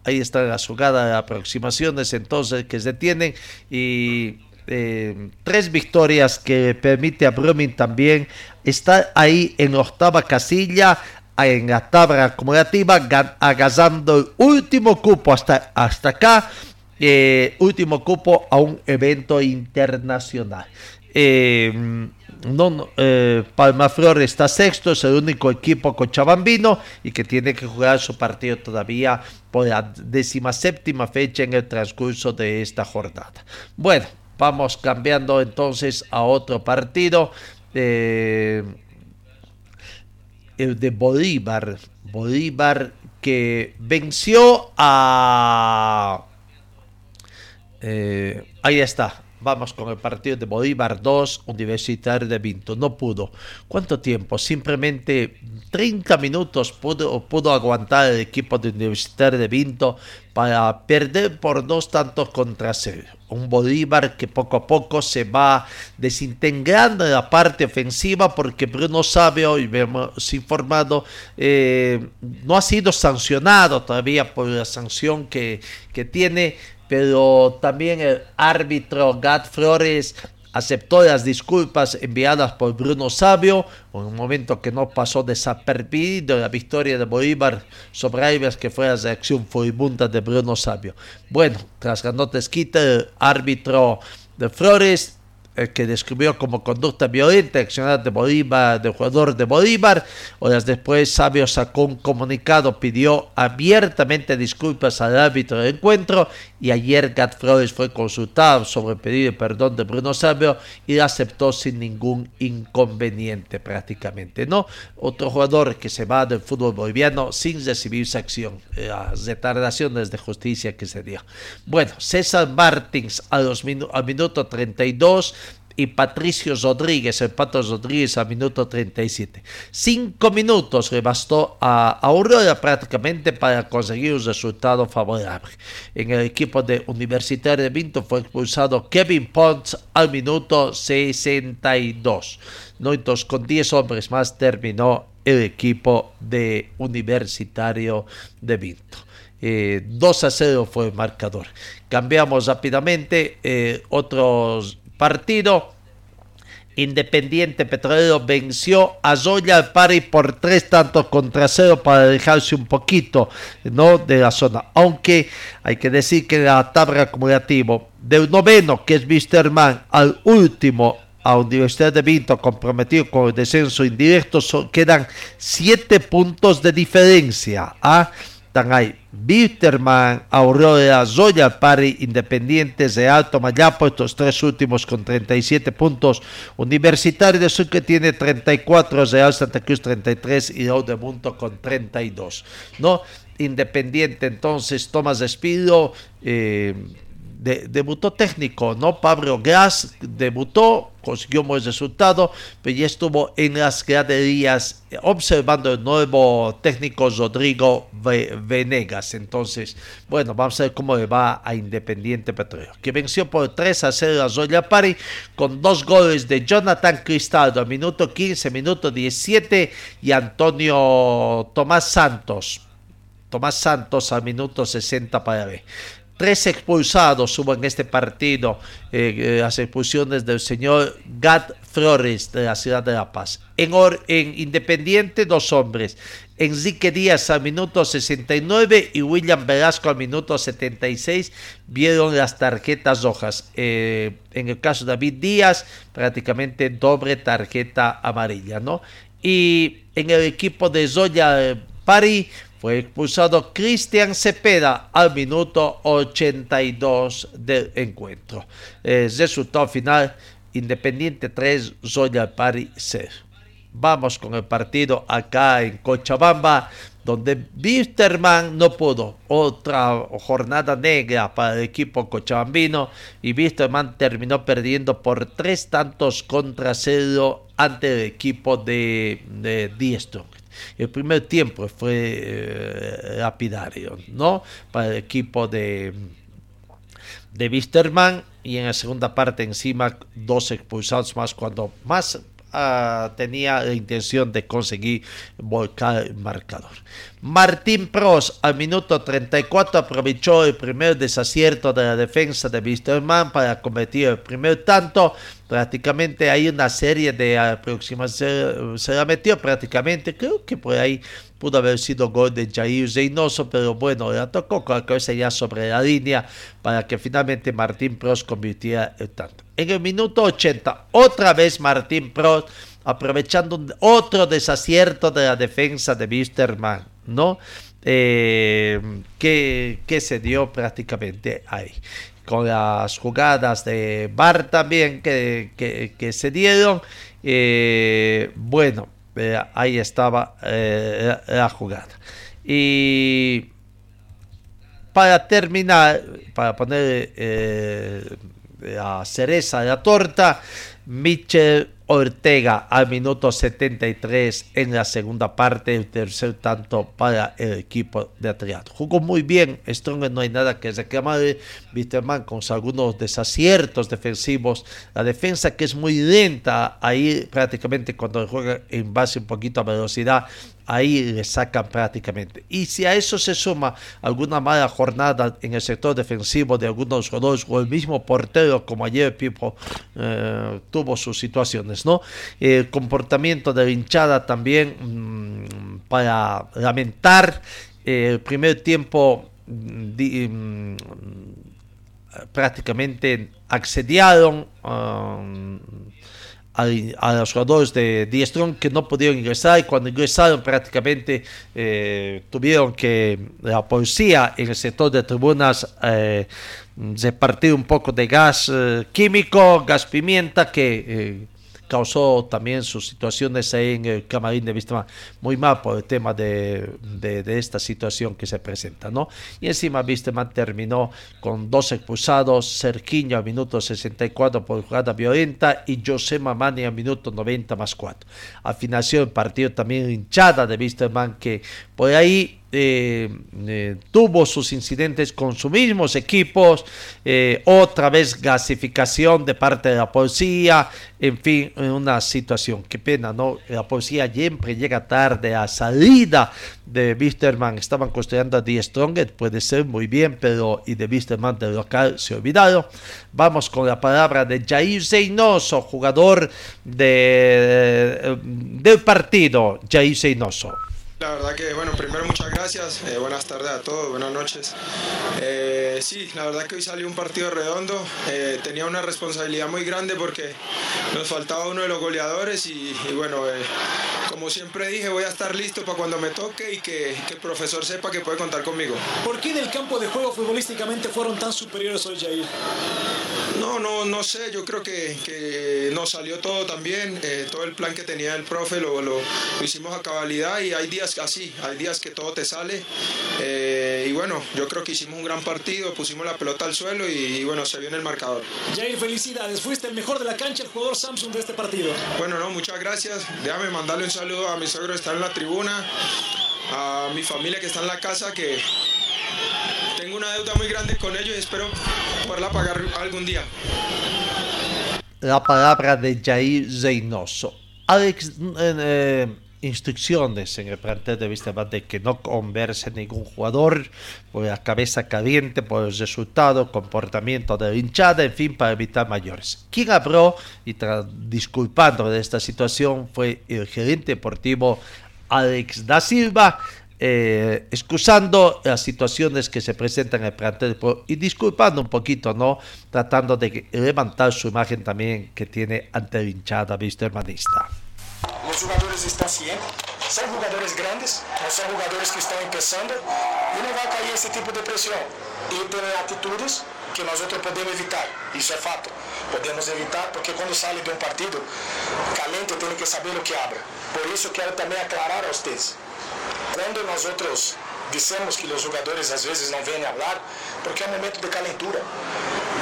ahí está la jugada de aproximaciones entonces que se tienen y eh, tres victorias que permite a Brumming también estar ahí en octava casilla en la tabla acumulativa agasando el último cupo hasta, hasta acá eh, último cupo a un evento internacional. Eh, no, no, eh, está sexto, es el único equipo cochabambino y que tiene que jugar su partido todavía por la décima séptima fecha en el transcurso de esta jornada. Bueno, vamos cambiando entonces a otro partido. eh, el de Bolívar. Bolívar que venció a... eh, ahí está. Vamos con el partido de Bolívar 2, Universitario de Vinto. No pudo. ¿Cuánto tiempo? Simplemente 30 minutos pudo, pudo aguantar el equipo de Universitario de Vinto para perder por dos tantos contra cero. Un Bolívar que poco a poco se va desintegrando en la parte ofensiva porque Bruno Sabio, y hemos informado, eh, no ha sido sancionado todavía por la sanción que, que tiene pero también el árbitro Gat Flores aceptó las disculpas enviadas por Bruno Sabio, un momento que no pasó desapercibido la victoria de Bolívar sobre Aires, que fue la reacción furibunda de Bruno Sabio. Bueno, tras la nota el árbitro de Flores que describió como conducta violenta accionar de Bolívar, del jugador de Bolívar. Horas después, Sabio sacó un comunicado, pidió abiertamente disculpas al árbitro del encuentro y ayer Gat Flores fue consultado sobre el pedido de perdón de Bruno Sabio y aceptó sin ningún inconveniente prácticamente. ¿no? Otro jugador que se va del fútbol boliviano sin recibir sanción, las retardaciones de justicia que se dio. Bueno, César Martins a los al minuto 32 y Patricio Rodríguez, el Pato Rodríguez a minuto 37. Cinco minutos le bastó a Aurora prácticamente para conseguir un resultado favorable. En el equipo de Universitario de Vinto fue expulsado Kevin Pons al minuto 62. ¿no? Entonces con 10 hombres más terminó el equipo de Universitario de Vinto. 2 eh, a 0 fue el marcador. Cambiamos rápidamente eh, otros partido. Independiente Petrolero venció a Zoya Pari por tres tantos contra cero para dejarse un poquito ¿no? de la zona. Aunque hay que decir que la tabla acumulativa del noveno, que es Wisterman, al último, a Universidad de Vinto, comprometido con el descenso indirecto, quedan siete puntos de diferencia. ¿ah? Ahí Bitterman, Aurora, Zoya, Pari, Independientes de Alto Mayapo, estos tres últimos con 37 puntos. Universitario de Sur que tiene 34, Real Santa Cruz 33 y de con 32. ¿no? Independiente entonces, Tomás Despido, eh, debutó técnico, ¿no? Pablo Gras debutó, consiguió un buen resultado, pero ya estuvo en las graderías observando el nuevo técnico Rodrigo Venegas. Entonces, bueno, vamos a ver cómo le va a Independiente Petróleo, que venció por 3 a 0 a Zoya Pari con dos goles de Jonathan Cristaldo a minuto 15, minuto 17 y Antonio Tomás Santos. Tomás Santos a minuto 60 para ver. Tres expulsados hubo en este partido, eh, eh, las expulsiones del señor Gat Flores de la ciudad de La Paz. En, en Independiente, dos hombres. Enrique Díaz al minuto 69 y William Velasco al minuto 76 vieron las tarjetas rojas. Eh, en el caso de David Díaz, prácticamente doble tarjeta amarilla, ¿no? Y en el equipo de Zoya Pari fue expulsado Cristian Cepeda al minuto 82 del encuentro. Resultado final, Independiente 3, Zoya Pari 0. Vamos con el partido acá en Cochabamba, donde Wisterman no pudo. Otra jornada negra para el equipo cochabambino y Wisterman terminó perdiendo por tres tantos contra cero ante el equipo de Diestro. El primer tiempo fue eh, ¿no? Para el equipo de, de Wisterman y en la segunda parte encima dos expulsados más cuando más ah, tenía la intención de conseguir volcar el marcador. Martín Pros al minuto 34 aprovechó el primer desacierto de la defensa de Wisterman para convertir el primer tanto prácticamente hay una serie de aproximaciones, se la metió prácticamente, creo que por ahí pudo haber sido gol de Jair Zeynoso, pero bueno, la tocó con la cabeza ya sobre la línea para que finalmente Martín Prost convirtiera el tanto. En el minuto 80, otra vez Martín Prost aprovechando otro desacierto de la defensa de Wisterman, ¿no? Eh, que, que se dio prácticamente ahí con las jugadas de Bar también que, que, se dieron. Eh, bueno, eh, ahí estaba la jugada. Y para terminar, para poner la cereza de la torta. Michel Ortega al minuto 73 en la segunda parte, el tercer tanto para el equipo de Atriato. Jugó muy bien, Strong no hay nada que reclamar, Wisterman con algunos desaciertos defensivos, la defensa que es muy lenta, ahí prácticamente cuando juega en base un poquito a velocidad, ahí le sacan prácticamente. Y si a eso se suma alguna mala jornada en el sector defensivo de algunos jugadores o el mismo portero como ayer Pipo eh, tuvo sus situaciones, ¿no? El comportamiento de la hinchada también mm, para lamentar el primer tiempo mm, mm, prácticamente accedieron um, a, los jugadores de Diestrón que no pudieron ingresar y cuando ingresaron prácticamente eh, tuvieron que la policía en el sector de tribunas eh, repartir un poco de gas eh, químico, gas pimienta que causó también sus situaciones ahí en el camarín de Vista muy mal por el tema de, de, esta situación que se presenta, ¿no? Y encima Visteman terminó con dos expulsados, Cerquiño a minuto 64 por jugada violenta y José Mamani a minuto 90 más 4. Afinación el partido también hinchada de Visteman que por ahí eh, eh, tuvo sus incidentes con sus mismos equipos, eh, otra vez gasificación de parte de la policía, en fin, una situación, qué pena, ¿no? La policía siempre llega tarde a salida de Wisterman, estaban construyendo a Die Strong, puede ser muy bien, pero y de Wisterman del local se olvidado. Vamos con la palabra de Jair Zeynoso, jugador de, del partido, Jair Zeynoso. La verdad que, bueno, primero muchas gracias, eh, buenas tardes a todos, buenas noches. Eh, sí, la verdad que hoy salió un partido redondo, eh, tenía una responsabilidad muy grande porque nos faltaba uno de los goleadores y, bueno, como siempre dije, voy a estar listo para cuando me toque y que, que, el profesor sepa que puede contar conmigo. ¿Por qué en el campo de juego futbolísticamente fueron tan superiores hoy, Jair? No, no, no sé, yo creo que, que nos salió todo también, todo el plan que tenía el profe lo, lo, lo hicimos a cabalidad y hay días así, hay días que todo te sale. Eh, y bueno, yo creo que hicimos un gran partido, pusimos la pelota al suelo y, bueno, se vio en el marcador. Jair, felicidades, fuiste el mejor de la cancha, el jugador Samsung de este partido. Bueno, no, muchas gracias. Déjame mandarle un saludo a mi suegro que está en la tribuna, a mi familia que está en la casa, que tengo una deuda muy grande con ellos y espero poderla pagar algún día. La palabra de Jair Zeynoso. Alex, eh, instrucciones en el plantel de Vista de que no converse ningún jugador por la cabeza caliente, por el resultado, comportamiento de la hinchada, en fin, para evitar mayores. Quien habló y disculpando de esta situación fue el gerente deportivo Alex da Silva, eh, excusando las situaciones que se presentan en el plantel y disculpando un poquito, ¿no? Tratando de levantar su imagen también que tiene ante la hinchada hermanista. Los jugadores están siempre, son jugadores grandes, no son jugadores que están empezando y no va a caer ese tipo de presión. Y tener actitudes que nosotros podemos evitar, eso es fato. Podemos evitar porque cuando sale de un partido caliente tiene que saber lo que habla. Por eso quiero también aclarar a ustedes. Cuando nosotros dissemos que os jogadores às vezes não vêm falar porque é um momento de calentura.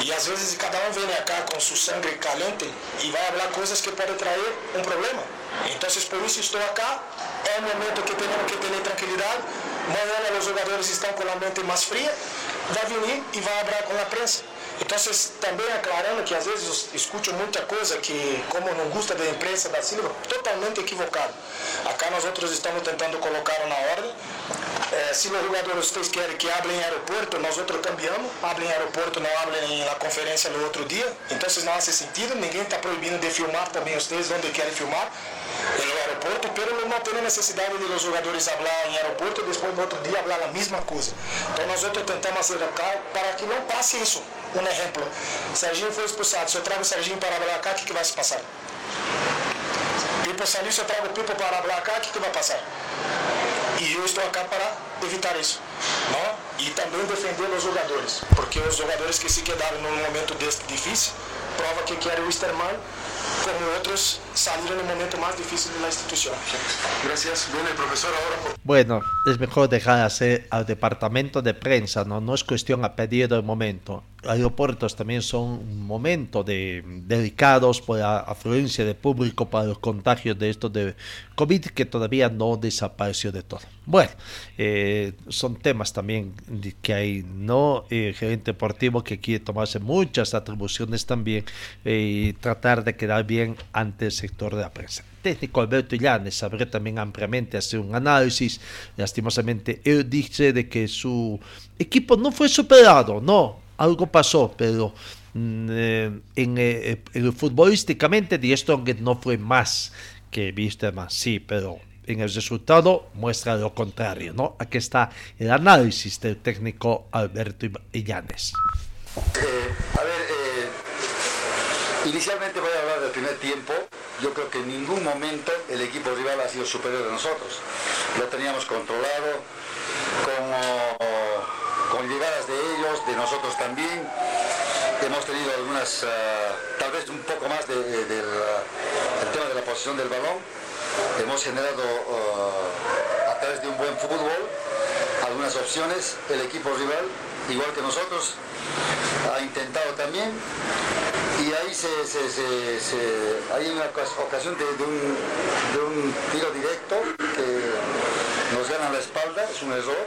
E às vezes cada um vem cá com seu sangue caliente e vai falar coisas que podem trazer um problema. Então, por isso estou aqui. É um momento que temos que ter tranquilidade. Amanhã os jogadores estão com a mente fria. Vai vir e vai falar com a prensa. Então, também aclarando que às vezes escuto muita coisa que, como não gosta da imprensa da Silva, totalmente equivocado. Acá nós outros estamos tentando colocar na ordem. É, se os jogadores vocês querem que hablem em aeroporto, nós outros cambiamos. Hablem em aeroporto, não hablem na conferência no outro dia. Então, não faz sentido. Ninguém está proibindo de filmar também vocês onde querem filmar no aeroporto, pero não tem necessidade de os jogadores falar em aeroporto e depois no outro dia falar a mesma coisa. Então nós outros tentamos acertar para que não passe isso. Um exemplo, Serginho foi expulsado, se eu trago o Serginho para falar cá, o que, que vai se passar? Pipo saiu, se eu trago o Pipo para falar cá, o que, que vai passar? E eu estou aqui para evitar isso. Não? E também defender os jogadores, porque os jogadores que se quedaram num momento desse difícil prova que quer Wisterman, como otros, en el momento más difícil de la institución. Gracias. Viene el profesor ahora. Bueno, es mejor dejar hacer al departamento de prensa, ¿no? No es cuestión a pedir de momento. Aeropuertos también son un momento de, delicados por la afluencia de público para los contagios de estos de COVID que todavía no desapareció de todo. Bueno, eh, son temas también que hay, ¿no? El gerente deportivo que quiere tomarse muchas atribuciones también eh, tratar de quedar bien ante el sector de la prensa. Técnico Alberto Illanes sabrá también ampliamente hacer un análisis. Lastimosamente, él dice de que su equipo no fue superado, no, algo pasó, pero mm, eh, en, eh, eh, futbolísticamente Die Strong no fue más que viste más, sí, pero en el resultado muestra lo contrario, ¿no? Aquí está el análisis del técnico Alberto Illanes. a ver, inicialmente voy a hablar del primer tiempo. Yo creo que en ningún momento el equipo rival ha sido superior a nosotros. Lo teníamos controlado, como con llegadas de ellos, de nosotros también. Hemos tenido algunas, ah, tal vez un poco más del de, tema de la posición del balón. Hemos generado ah, a través de un buen fútbol algunas opciones. El equipo rival, igual que nosotros, ha intentado también. Y ahí se, hay una ocasión de, un, de un tiro directo que nos gana la espalda, es un error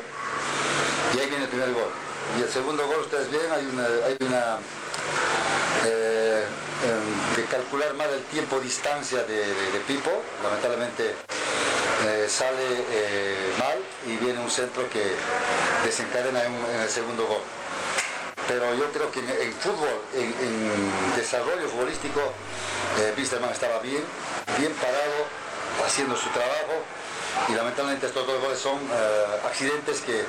y ahí viene el primer gol. Y el segundo gol, ustedes ven, hay una, hay una eh, em, de calcular más el tiempo distancia de, Pipo, lamentablemente eh, sale eh, mal y viene un centro que desencadena en, el segundo gol. Pero yo creo que en, fútbol, en, desarrollo futbolístico, eh, estaba bien, bien parado, haciendo su trabajo y lamentablemente estos dos goles son eh, accidentes que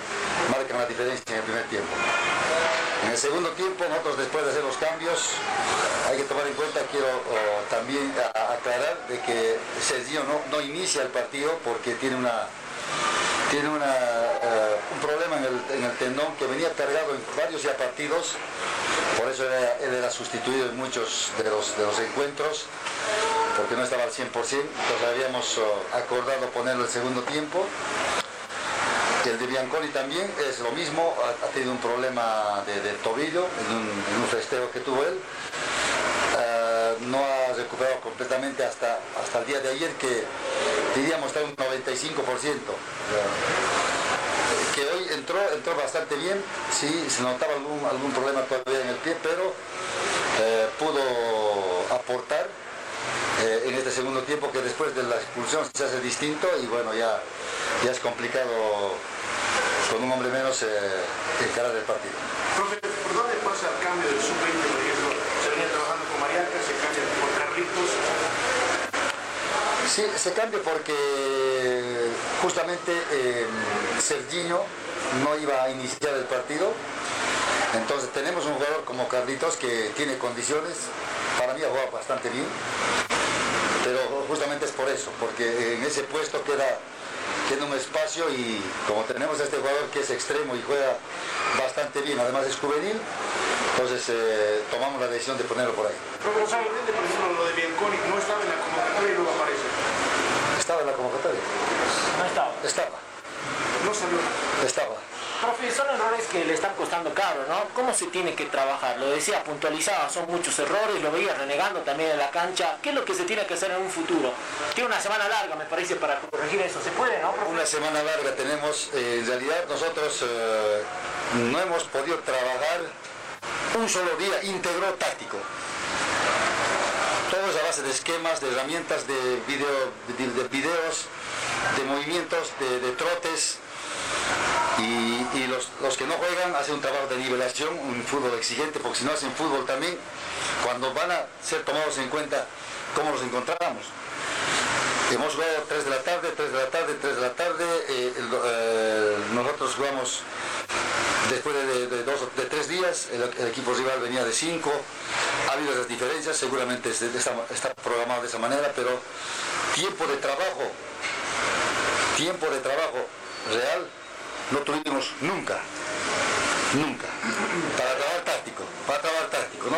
marcan la diferencia en el primer tiempo. En el segundo tiempo, nosotros después de hacer los cambios, hay que tomar en cuenta, quiero también aclarar de que Sergio no, inicia el partido porque tiene una tiene eh, un problema en el, tendón que venía cargado en varios ya partidos, por eso él era sustituido en muchos de los, de los encuentros porque no estaba al 100%, entonces habíamos oh, acordado ponerlo el segundo tiempo. El de Bianconi también es lo mismo, ha, tenido un problema de, tobillo en un, festeo que tuvo él. Ah, no ha recuperado completamente hasta, hasta el día de ayer, que diríamos está un 95%. Que hoy entró, entró bastante bien, sí, se notaba algún, algún problema todavía en el pie, pero eh, pudo aportar eh, en este segundo tiempo que después de la expulsión se hace distinto y bueno, ya, ya es complicado con un hombre menos eh, encarar el partido. Profe, ¿por dónde pasa el cambio del sub-20, por ejemplo? Se venía trabajando con Mariaca, se cambia por Carlitos. Sí, se cambia porque justamente eh, Serginho no iba a iniciar el partido. Entonces tenemos un jugador como Carlitos que tiene condiciones, para mí ha jugado bastante bien, pero justamente es por eso, porque en ese puesto queda, queda un espacio y como tenemos a este jugador que es extremo y juega bastante bien, además es juvenil, entonces eh, tomamos la decisión de ponerlo por ahí. Profesor, por ejemplo, lo de Bianconi no estaba en la convocatoria y luego aparece. ¿Estaba en la convocatoria? No estaba. Estaba. No salió. Estaba. Profe, son errores que le están costando caro, ¿no? ¿Cómo se tiene que trabajar? Lo decía, puntualizaba, son muchos errores, lo veía renegando también en la cancha. ¿Qué es lo que se tiene que hacer en un futuro? Tiene una semana larga, me parece, para corregir eso. ¿Se puede, no? Una semana larga tenemos. Eh, en realidad nosotros eh, no hemos podido trabajar un solo día íntegro táctico. Todo es a base de esquemas, de herramientas, de, video, de, videos, de movimientos, de trotes y, los, que no juegan hacen un trabajo de nivelación, un fútbol exigente, porque si no hacen fútbol también, cuando van a ser tomados en cuenta, ¿cómo los encontramos? Hemos jugado 3 de la tarde, 3 de la tarde, 3 de la tarde, eh, eh, nosotros jugamos después de, dos, de tres días, el, equipo rival venía de 5, ha habido esas diferencias, seguramente está programado de esa manera, pero tiempo de trabajo, tiempo de trabajo real no tuvimos nunca, nunca, para trabajar táctico, para trabajar táctico, ¿no?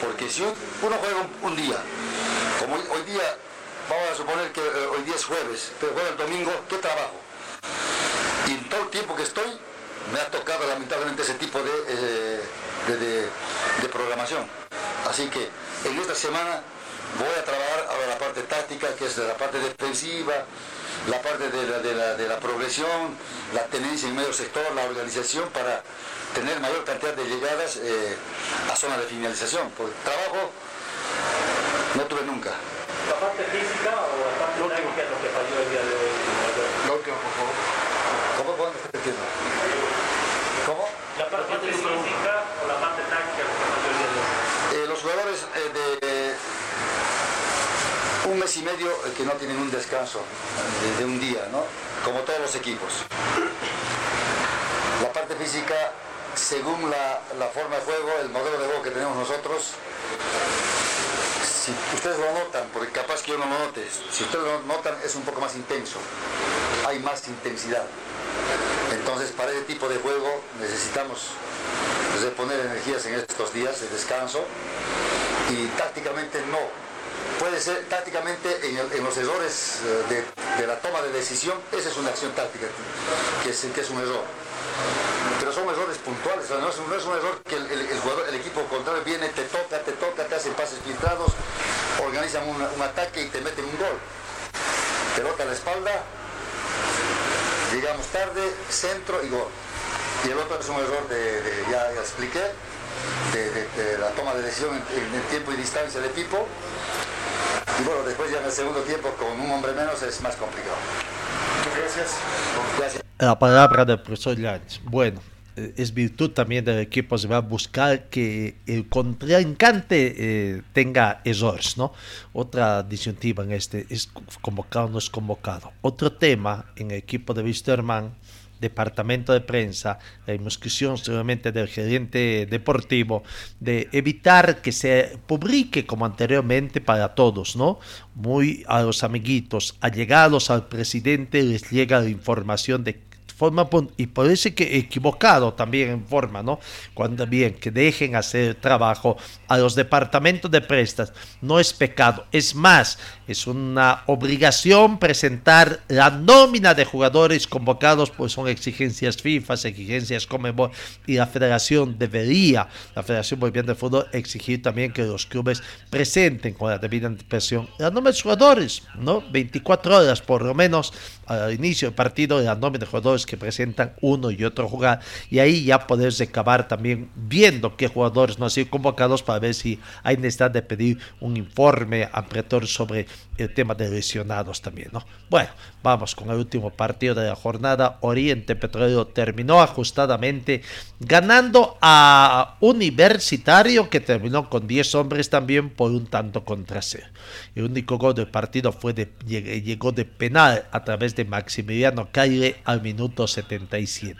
Porque si uno juega un, día, como hoy, día, vamos a suponer que eh, hoy día es jueves, pero juega el domingo, ¿qué trabajo? Y en todo el tiempo que estoy, me ha tocado lamentablemente ese tipo de, eh, de, programación. Así que en esta semana voy a trabajar ahora la parte táctica, que es la parte defensiva, la parte de la, de la, de la progresión, la tenencia en medio sector, la organización para tener mayor cantidad de llegadas eh, a zona de finalización. Porque trabajo no tuve nunca. ¿La parte física o la parte técnica es lo que falló el día de hoy? Lo último, por favor. ¿Cómo? ¿Cómo? ¿Cómo? ¿La parte física o la parte táctica lo que falló el día de hoy? Eh, los jugadores eh, de un mes y medio que no tienen un descanso de, un día, ¿no? Como todos los equipos. La parte física según la, forma de juego, el modelo de juego que tenemos nosotros, si ustedes lo notan, porque capaz que yo no lo note, si ustedes lo notan es un poco más intenso, hay más intensidad. Entonces para ese tipo de juego necesitamos reponer energías en estos días de descanso y tácticamente no. Puede ser tácticamente en, los errores eh, de, la toma de decisión, esa es una acción táctica, que es un error pero son errores puntuales, no, es, un error que el, equipo contrario viene, te toca, te toca, te hacen pases filtrados, organizan un ataque y te meten un gol. Pelota a la espalda, llegamos tarde, centro y gol. Y el otro es un error de, ya, expliqué, de, la toma de decisión en, en, tiempo y distancia de Pipo. Y bueno, después ya en el segundo tiempo con un hombre menos es más complicado. Gracias. Gracias. La palabra del profesor Llanes. Bueno, eh, es virtud también del equipo, se va a buscar que el contrincante eh, tenga errores, ¿no? Otra disyuntiva en este es convocado o no es convocado. Otro tema en el equipo de Wisterman departamento de prensa, la inscripción seguramente del gerente deportivo, de evitar que se publique como anteriormente para todos, ¿no? Muy a los amiguitos, allegados al presidente les llega la información de forma y parece que equivocado también en forma, ¿no? Cuando bien que dejen hacer trabajo a los departamentos de prestas no es pecado, es más, es una obligación presentar la nómina de jugadores convocados, pues son exigencias FIFA, exigencias Comebol y la Federación debería, la Federación Boliviana de Fútbol exigir también que los clubes presenten con la debida presión la nómina de jugadores, ¿no? 24 horas por lo menos al inicio del partido la nómina de jugadores que presentan uno y otro jugar y ahí ya podés recabar también viendo qué jugadores no han sido convocados para ver si hay necesidad de pedir un informe ampliatorio sobre el tema de lesionados también, ¿no? Bueno, vamos con el último partido de la jornada. Oriente Petrolero terminó ajustadamente ganando a Universitario que terminó con 10 hombres también por un tanto contra cero. El único gol del partido fue de, llegó de penal a través de Maximiliano Caire al minuto 77.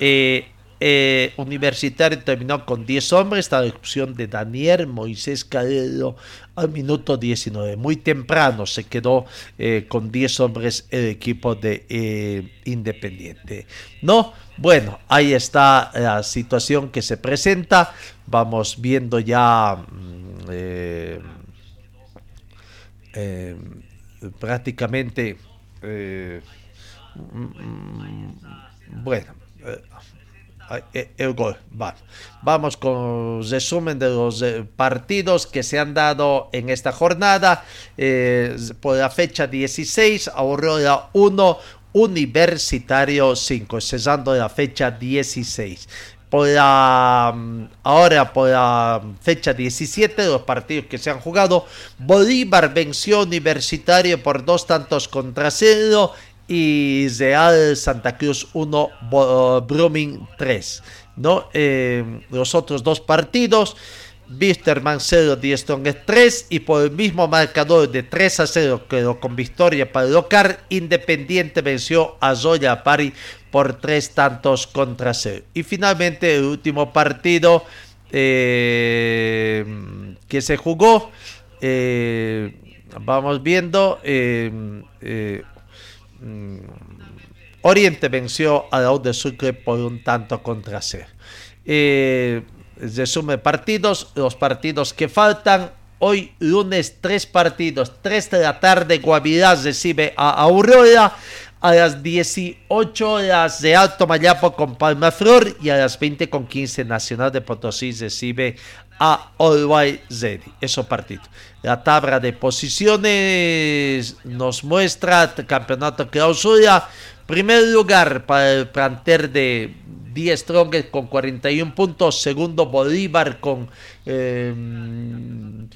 Eh, eh, Universitario terminó con 10 hombres, la opción de Daniel Moisés Calero al minuto 19. Muy temprano se quedó eh, con 10 hombres el equipo de Independiente. No, bueno, ahí está la situación que se presenta. Vamos viendo ya mm, prácticamente. Mm, bueno, eh, el gol. Vamos con resumen de los eh, partidos que se han dado en esta jornada. Eh, por la fecha 16, Aurora 1, Universitario 5, cesando la fecha 16 por la, mm, ahora por la fecha 17 de los partidos que se han jugado, Bolívar venció Universitario por dos tantos contra cero y Real Santa Cruz 1, Brumming 3. ¿no? Eh, los otros dos partidos, Bisterman 0, Die Strong 3 y por el mismo marcador de 3 a 0 quedó con victoria para el local, Independiente venció a Zoya Pari por 3 tantos contra 0. Y finalmente el último partido eh, que se jugó, eh, vamos viendo, Mm, Oriente venció a la de Sucre por un tanto contra cero. Eh, resumen partidos, los partidos que faltan. Hoy lunes tres partidos, 3 de la tarde Guavirá recibe a Aurora, a las 18 horas de Alto Mayapo con Palma Flor y a las 20 con 15 Nacional de Potosí recibe a Always Ready. Eso partido. La tabla de posiciones nos muestra campeonato clausura. Primer lugar para el planter de 10 Strongest con 41 puntos. Segundo Bolívar con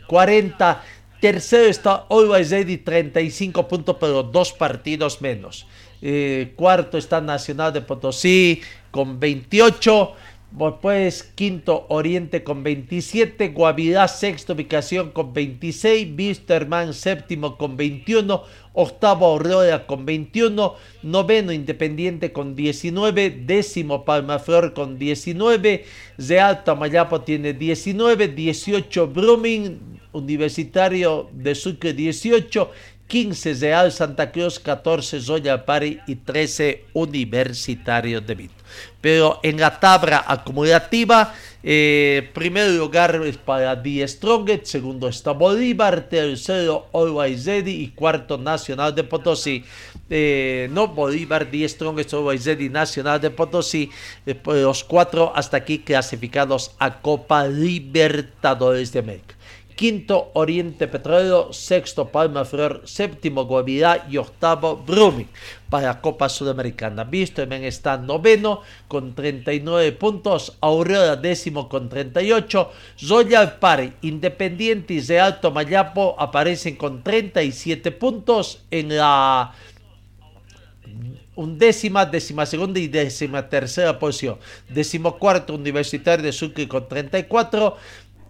40. Tercero está Always Ready 35 puntos, pero dos partidos menos. Eh, cuarto está Nacional de Potosí con 28. Después quinto Oriente con 27, Guavirá sexta ubicación con 26, Wisterman séptimo con 21, octavo Aurora con 21, noveno Independiente con 19, décimo Palmaflor con 19, Real Tamayapo tiene 19, 18 Brumming, Universitario de Sucre 18, 15 Real Santa Cruz, 14 Zoya Pari y 13 Universitario de Vito. Pero en la tabla acumulativa, eh, primer lugar es para Die Strongest, segundo está Bolívar, tercero Always Ready y cuarto Nacional de Potosí. Eh, no Bolívar, Die Strongest, Always Ready, Nacional de Potosí, eh, los cuatro hasta aquí clasificados a Copa Libertadores de América quinto Oriente Petrolero, sexto Palma Flor, séptimo Guavirá y octavo Brumming para Copa Sudamericana. Visto está noveno con 39 puntos, Aurora décimo con 38, Zoya Pari, Independiente y de Alto Mayapo aparecen con 37 puntos en la undécima, décima segunda y décima tercera posición. Décimo cuarto Universitario de Sucre con 34,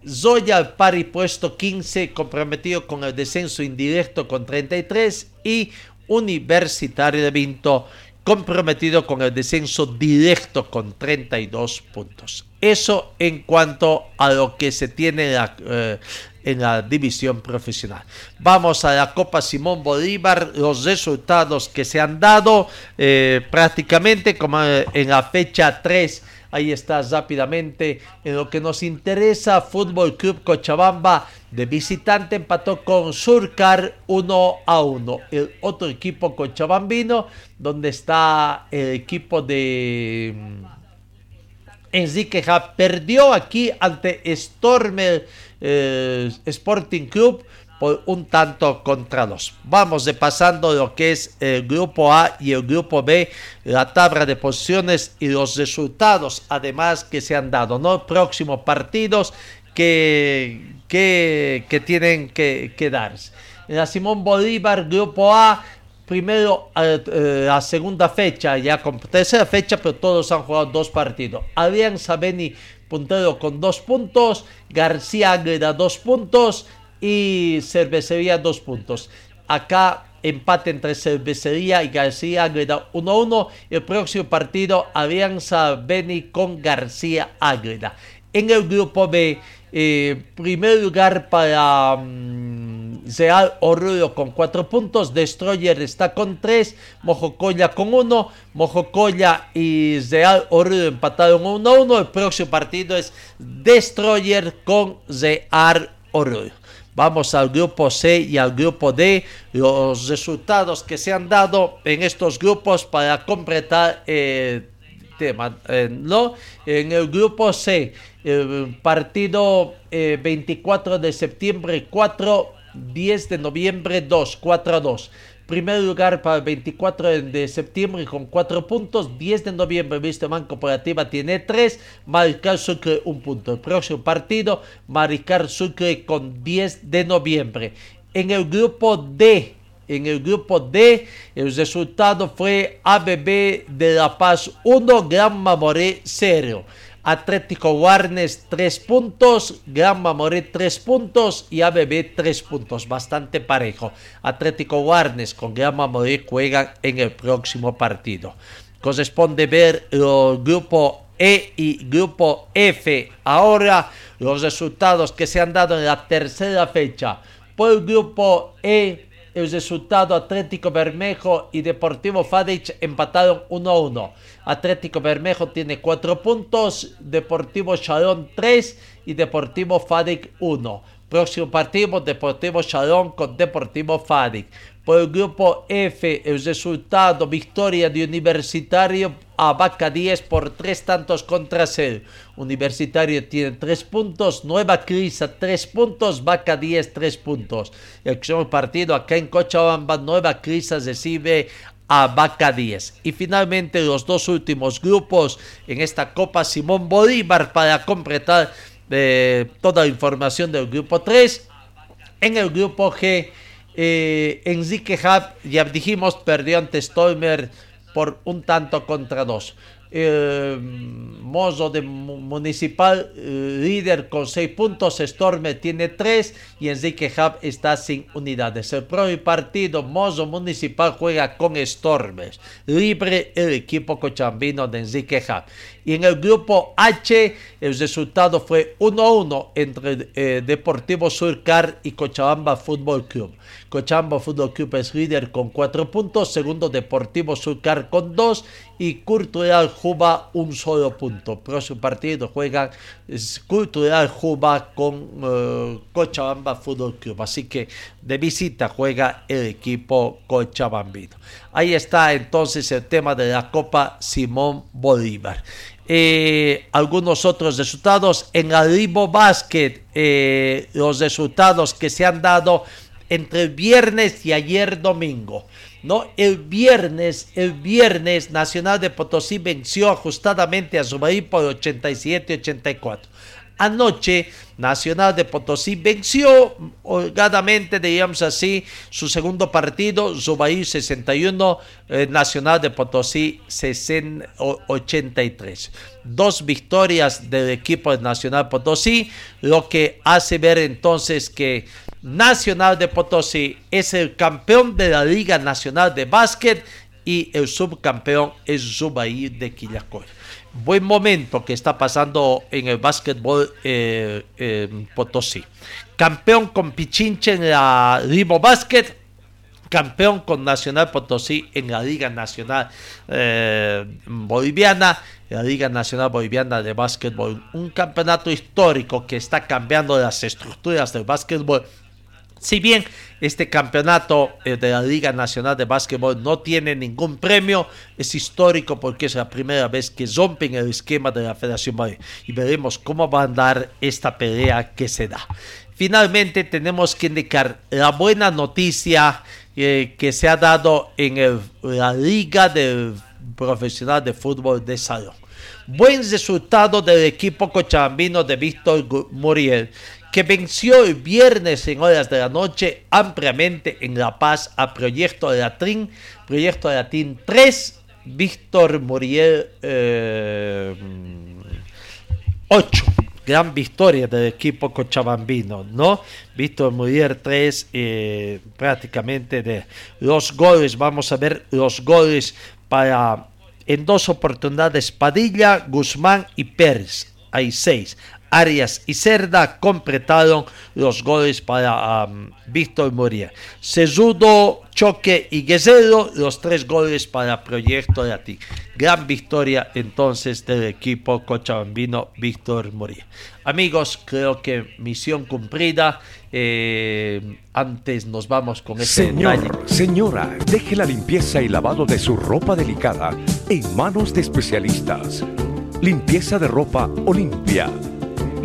Zoya Pari puesto 15 comprometido con el descenso indirecto con 33 y Universitario de Vinto comprometido con el descenso directo con 32 puntos. Eso en cuanto a lo que se tiene en la, eh, en la división profesional. Vamos a la Copa Simón Bolívar, los resultados que se han dado eh, prácticamente como en la fecha 3 Ahí está rápidamente. En lo que nos interesa, Fútbol Club Cochabamba de visitante empató con Surcar 1 a 1. El otro equipo cochabambino, donde está el equipo de mm, Enrique perdió aquí ante Stormer eh, Sporting Club por un tanto contra dos. Vamos de pasando lo que es el grupo A y el grupo B, la tabla de posiciones y los resultados además que se han dado, ¿no? Próximos partidos que, que, tienen que, que darse. la Simón Bolívar, grupo A, primero eh, eh, la segunda fecha, ya con tercera fecha, pero todos han jugado dos partidos. Alianza Beni puntero con dos puntos, García Águeda dos puntos, y Cervecería dos puntos. Acá empate entre Cervecería y García Ágreda 1-1. El próximo partido Alianza Beni con García Ágreda. En el grupo B, eh, primer lugar para um, Real con 4 puntos, Destroyer está con 3, Mojocoya con 1, Mojocoya y Real Oruro empataron 1-1. El próximo partido es Destroyer con Real Oruro. Vamos al grupo C y al grupo D, los resultados que se han dado en estos grupos para completar el tema. Eh, ¿no? En el grupo C, partido 24 eh, de septiembre 4, 10 de noviembre 2, 4 a 2. Primer lugar para el 24 de septiembre con 4 puntos. 10 de noviembre, Man Cooperativa tiene 3. Maricar Sucre un punto. El próximo partido, Maricar Sucre con 10 de noviembre. En el grupo D, en el grupo D, el resultado fue ABB de La Paz 1, Gran Mamoré 0. Atlético Warnes 3 puntos, Gran Moret 3 puntos y ABB 3 puntos, bastante parejo. Atlético Warnes con Gran Moret juegan en el próximo partido. Corresponde ver el grupo E y grupo F. Ahora los resultados que se han dado en la tercera fecha. Por el grupo E el resultado Atlético Bermejo y Deportivo Fadich empataron 1 a 1. Atlético Bermejo tiene 4 puntos, Deportivo Shalom 3 y Deportivo Fadich 1. Próximo partido, Deportivo Shalom con Deportivo Fadich. Por el grupo F, el resultado, victoria de Universitario a Vaca 10 por 3 tantos contra 0. Universitario tiene 3 puntos, Nueva Crisa 3 puntos, Vaca 10 3 puntos. El próximo partido acá en Cochabamba, Nueva Crisa recibe a Vaca 10. Y finalmente los dos últimos grupos en esta Copa Simón Bolívar para completar eh, toda la información del grupo 3. En el grupo G, eh, Enrique Hub, ya dijimos, perdió ante Stolmer por un tanto contra dos. Eh, Mozo de Municipal, eh, líder con 6 puntos, Storme tiene 3 y Enrique Hub está sin unidades. El próximo partido, Mozo Municipal juega con Stormes, libre el equipo cochambino de Enrique Hub. Y en el grupo H, el resultado fue 1-1 entre eh, Deportivo Surcar y Cochabamba Fútbol Club. Cochabamba Fútbol Club es líder con 4 puntos, segundo Deportivo Surcar con 2 y Cultural Juba un solo punto. Próximo partido juegan Cultural Juba con eh, Cochabamba Fútbol Club. Así que de visita juega el equipo cochabambino. Ahí está entonces el tema de la Copa Simón Bolívar. Eh, algunos otros resultados en el Basket, eh, los resultados que se han dado entre el viernes y ayer domingo. ¿no? El viernes, el viernes Nacional de Potosí venció ajustadamente a Zubaí por 87-84. Anoche, Nacional de Potosí venció holgadamente, digamos así, su segundo partido, Zubaí 61, eh, Nacional de Potosí 83. Dos victorias del equipo de Nacional Potosí, lo que hace ver entonces que Nacional de Potosí es el campeón de la Liga Nacional de Básquet y el subcampeón es Zubaí de Quillacoy buen momento que está pasando en el básquetbol eh, Potosí. Campeón con Pichinche en la Limo Basket, campeón con Nacional Potosí en la Liga Nacional eh, Boliviana, la Liga Nacional Boliviana de Básquetbol, un campeonato histórico que está cambiando las estructuras del básquetbol si bien este campeonato eh, de la Liga Nacional de Básquetbol no tiene ningún premio, es histórico porque es la primera vez que rompen el esquema de la Federación y veremos cómo va a andar esta pelea que se da. Finalmente tenemos que indicar la buena noticia eh, que se ha dado en la Liga de Profesional de Fútbol de Salón. Buen resultado del equipo cochabambino de Víctor Muriel que venció el viernes en horas de la noche ampliamente en La Paz a Proyecto Latín, Proyecto Latín 3, Víctor Muriel 8. Eh, Gran victoria del equipo cochabambino, ¿no? Víctor Muriel 3, eh, prácticamente de los goles. Vamos a ver los goles para en dos oportunidades Padilla, Guzmán y Pérez. Hay seis. Arias y Cerda completaron los goles para um, Víctor Moria. Sesudo, Choque y Guerrero, los tres goles para Proyecto Latín. Gran victoria entonces del equipo cochabambino Víctor Moria. Amigos, creo que misión cumplida. Eh, antes nos vamos con este Señor, señora, deje la limpieza y lavado de su ropa delicada en manos de especialistas. Limpieza de ropa Olimpia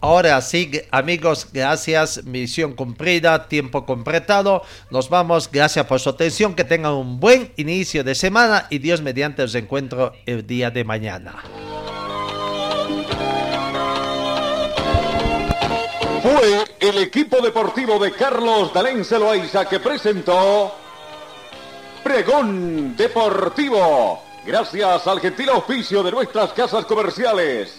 Ahora sí, amigos, gracias. Misión cumplida, tiempo completado. Nos vamos. Gracias por su atención. Que tengan un buen inicio de semana y Dios mediante os encuentro el día de mañana. Fue el equipo deportivo de Carlos Dalén Celoaiza que presentó Pregón Deportivo Gracias al gentil auspicio de nuestras casas comerciales.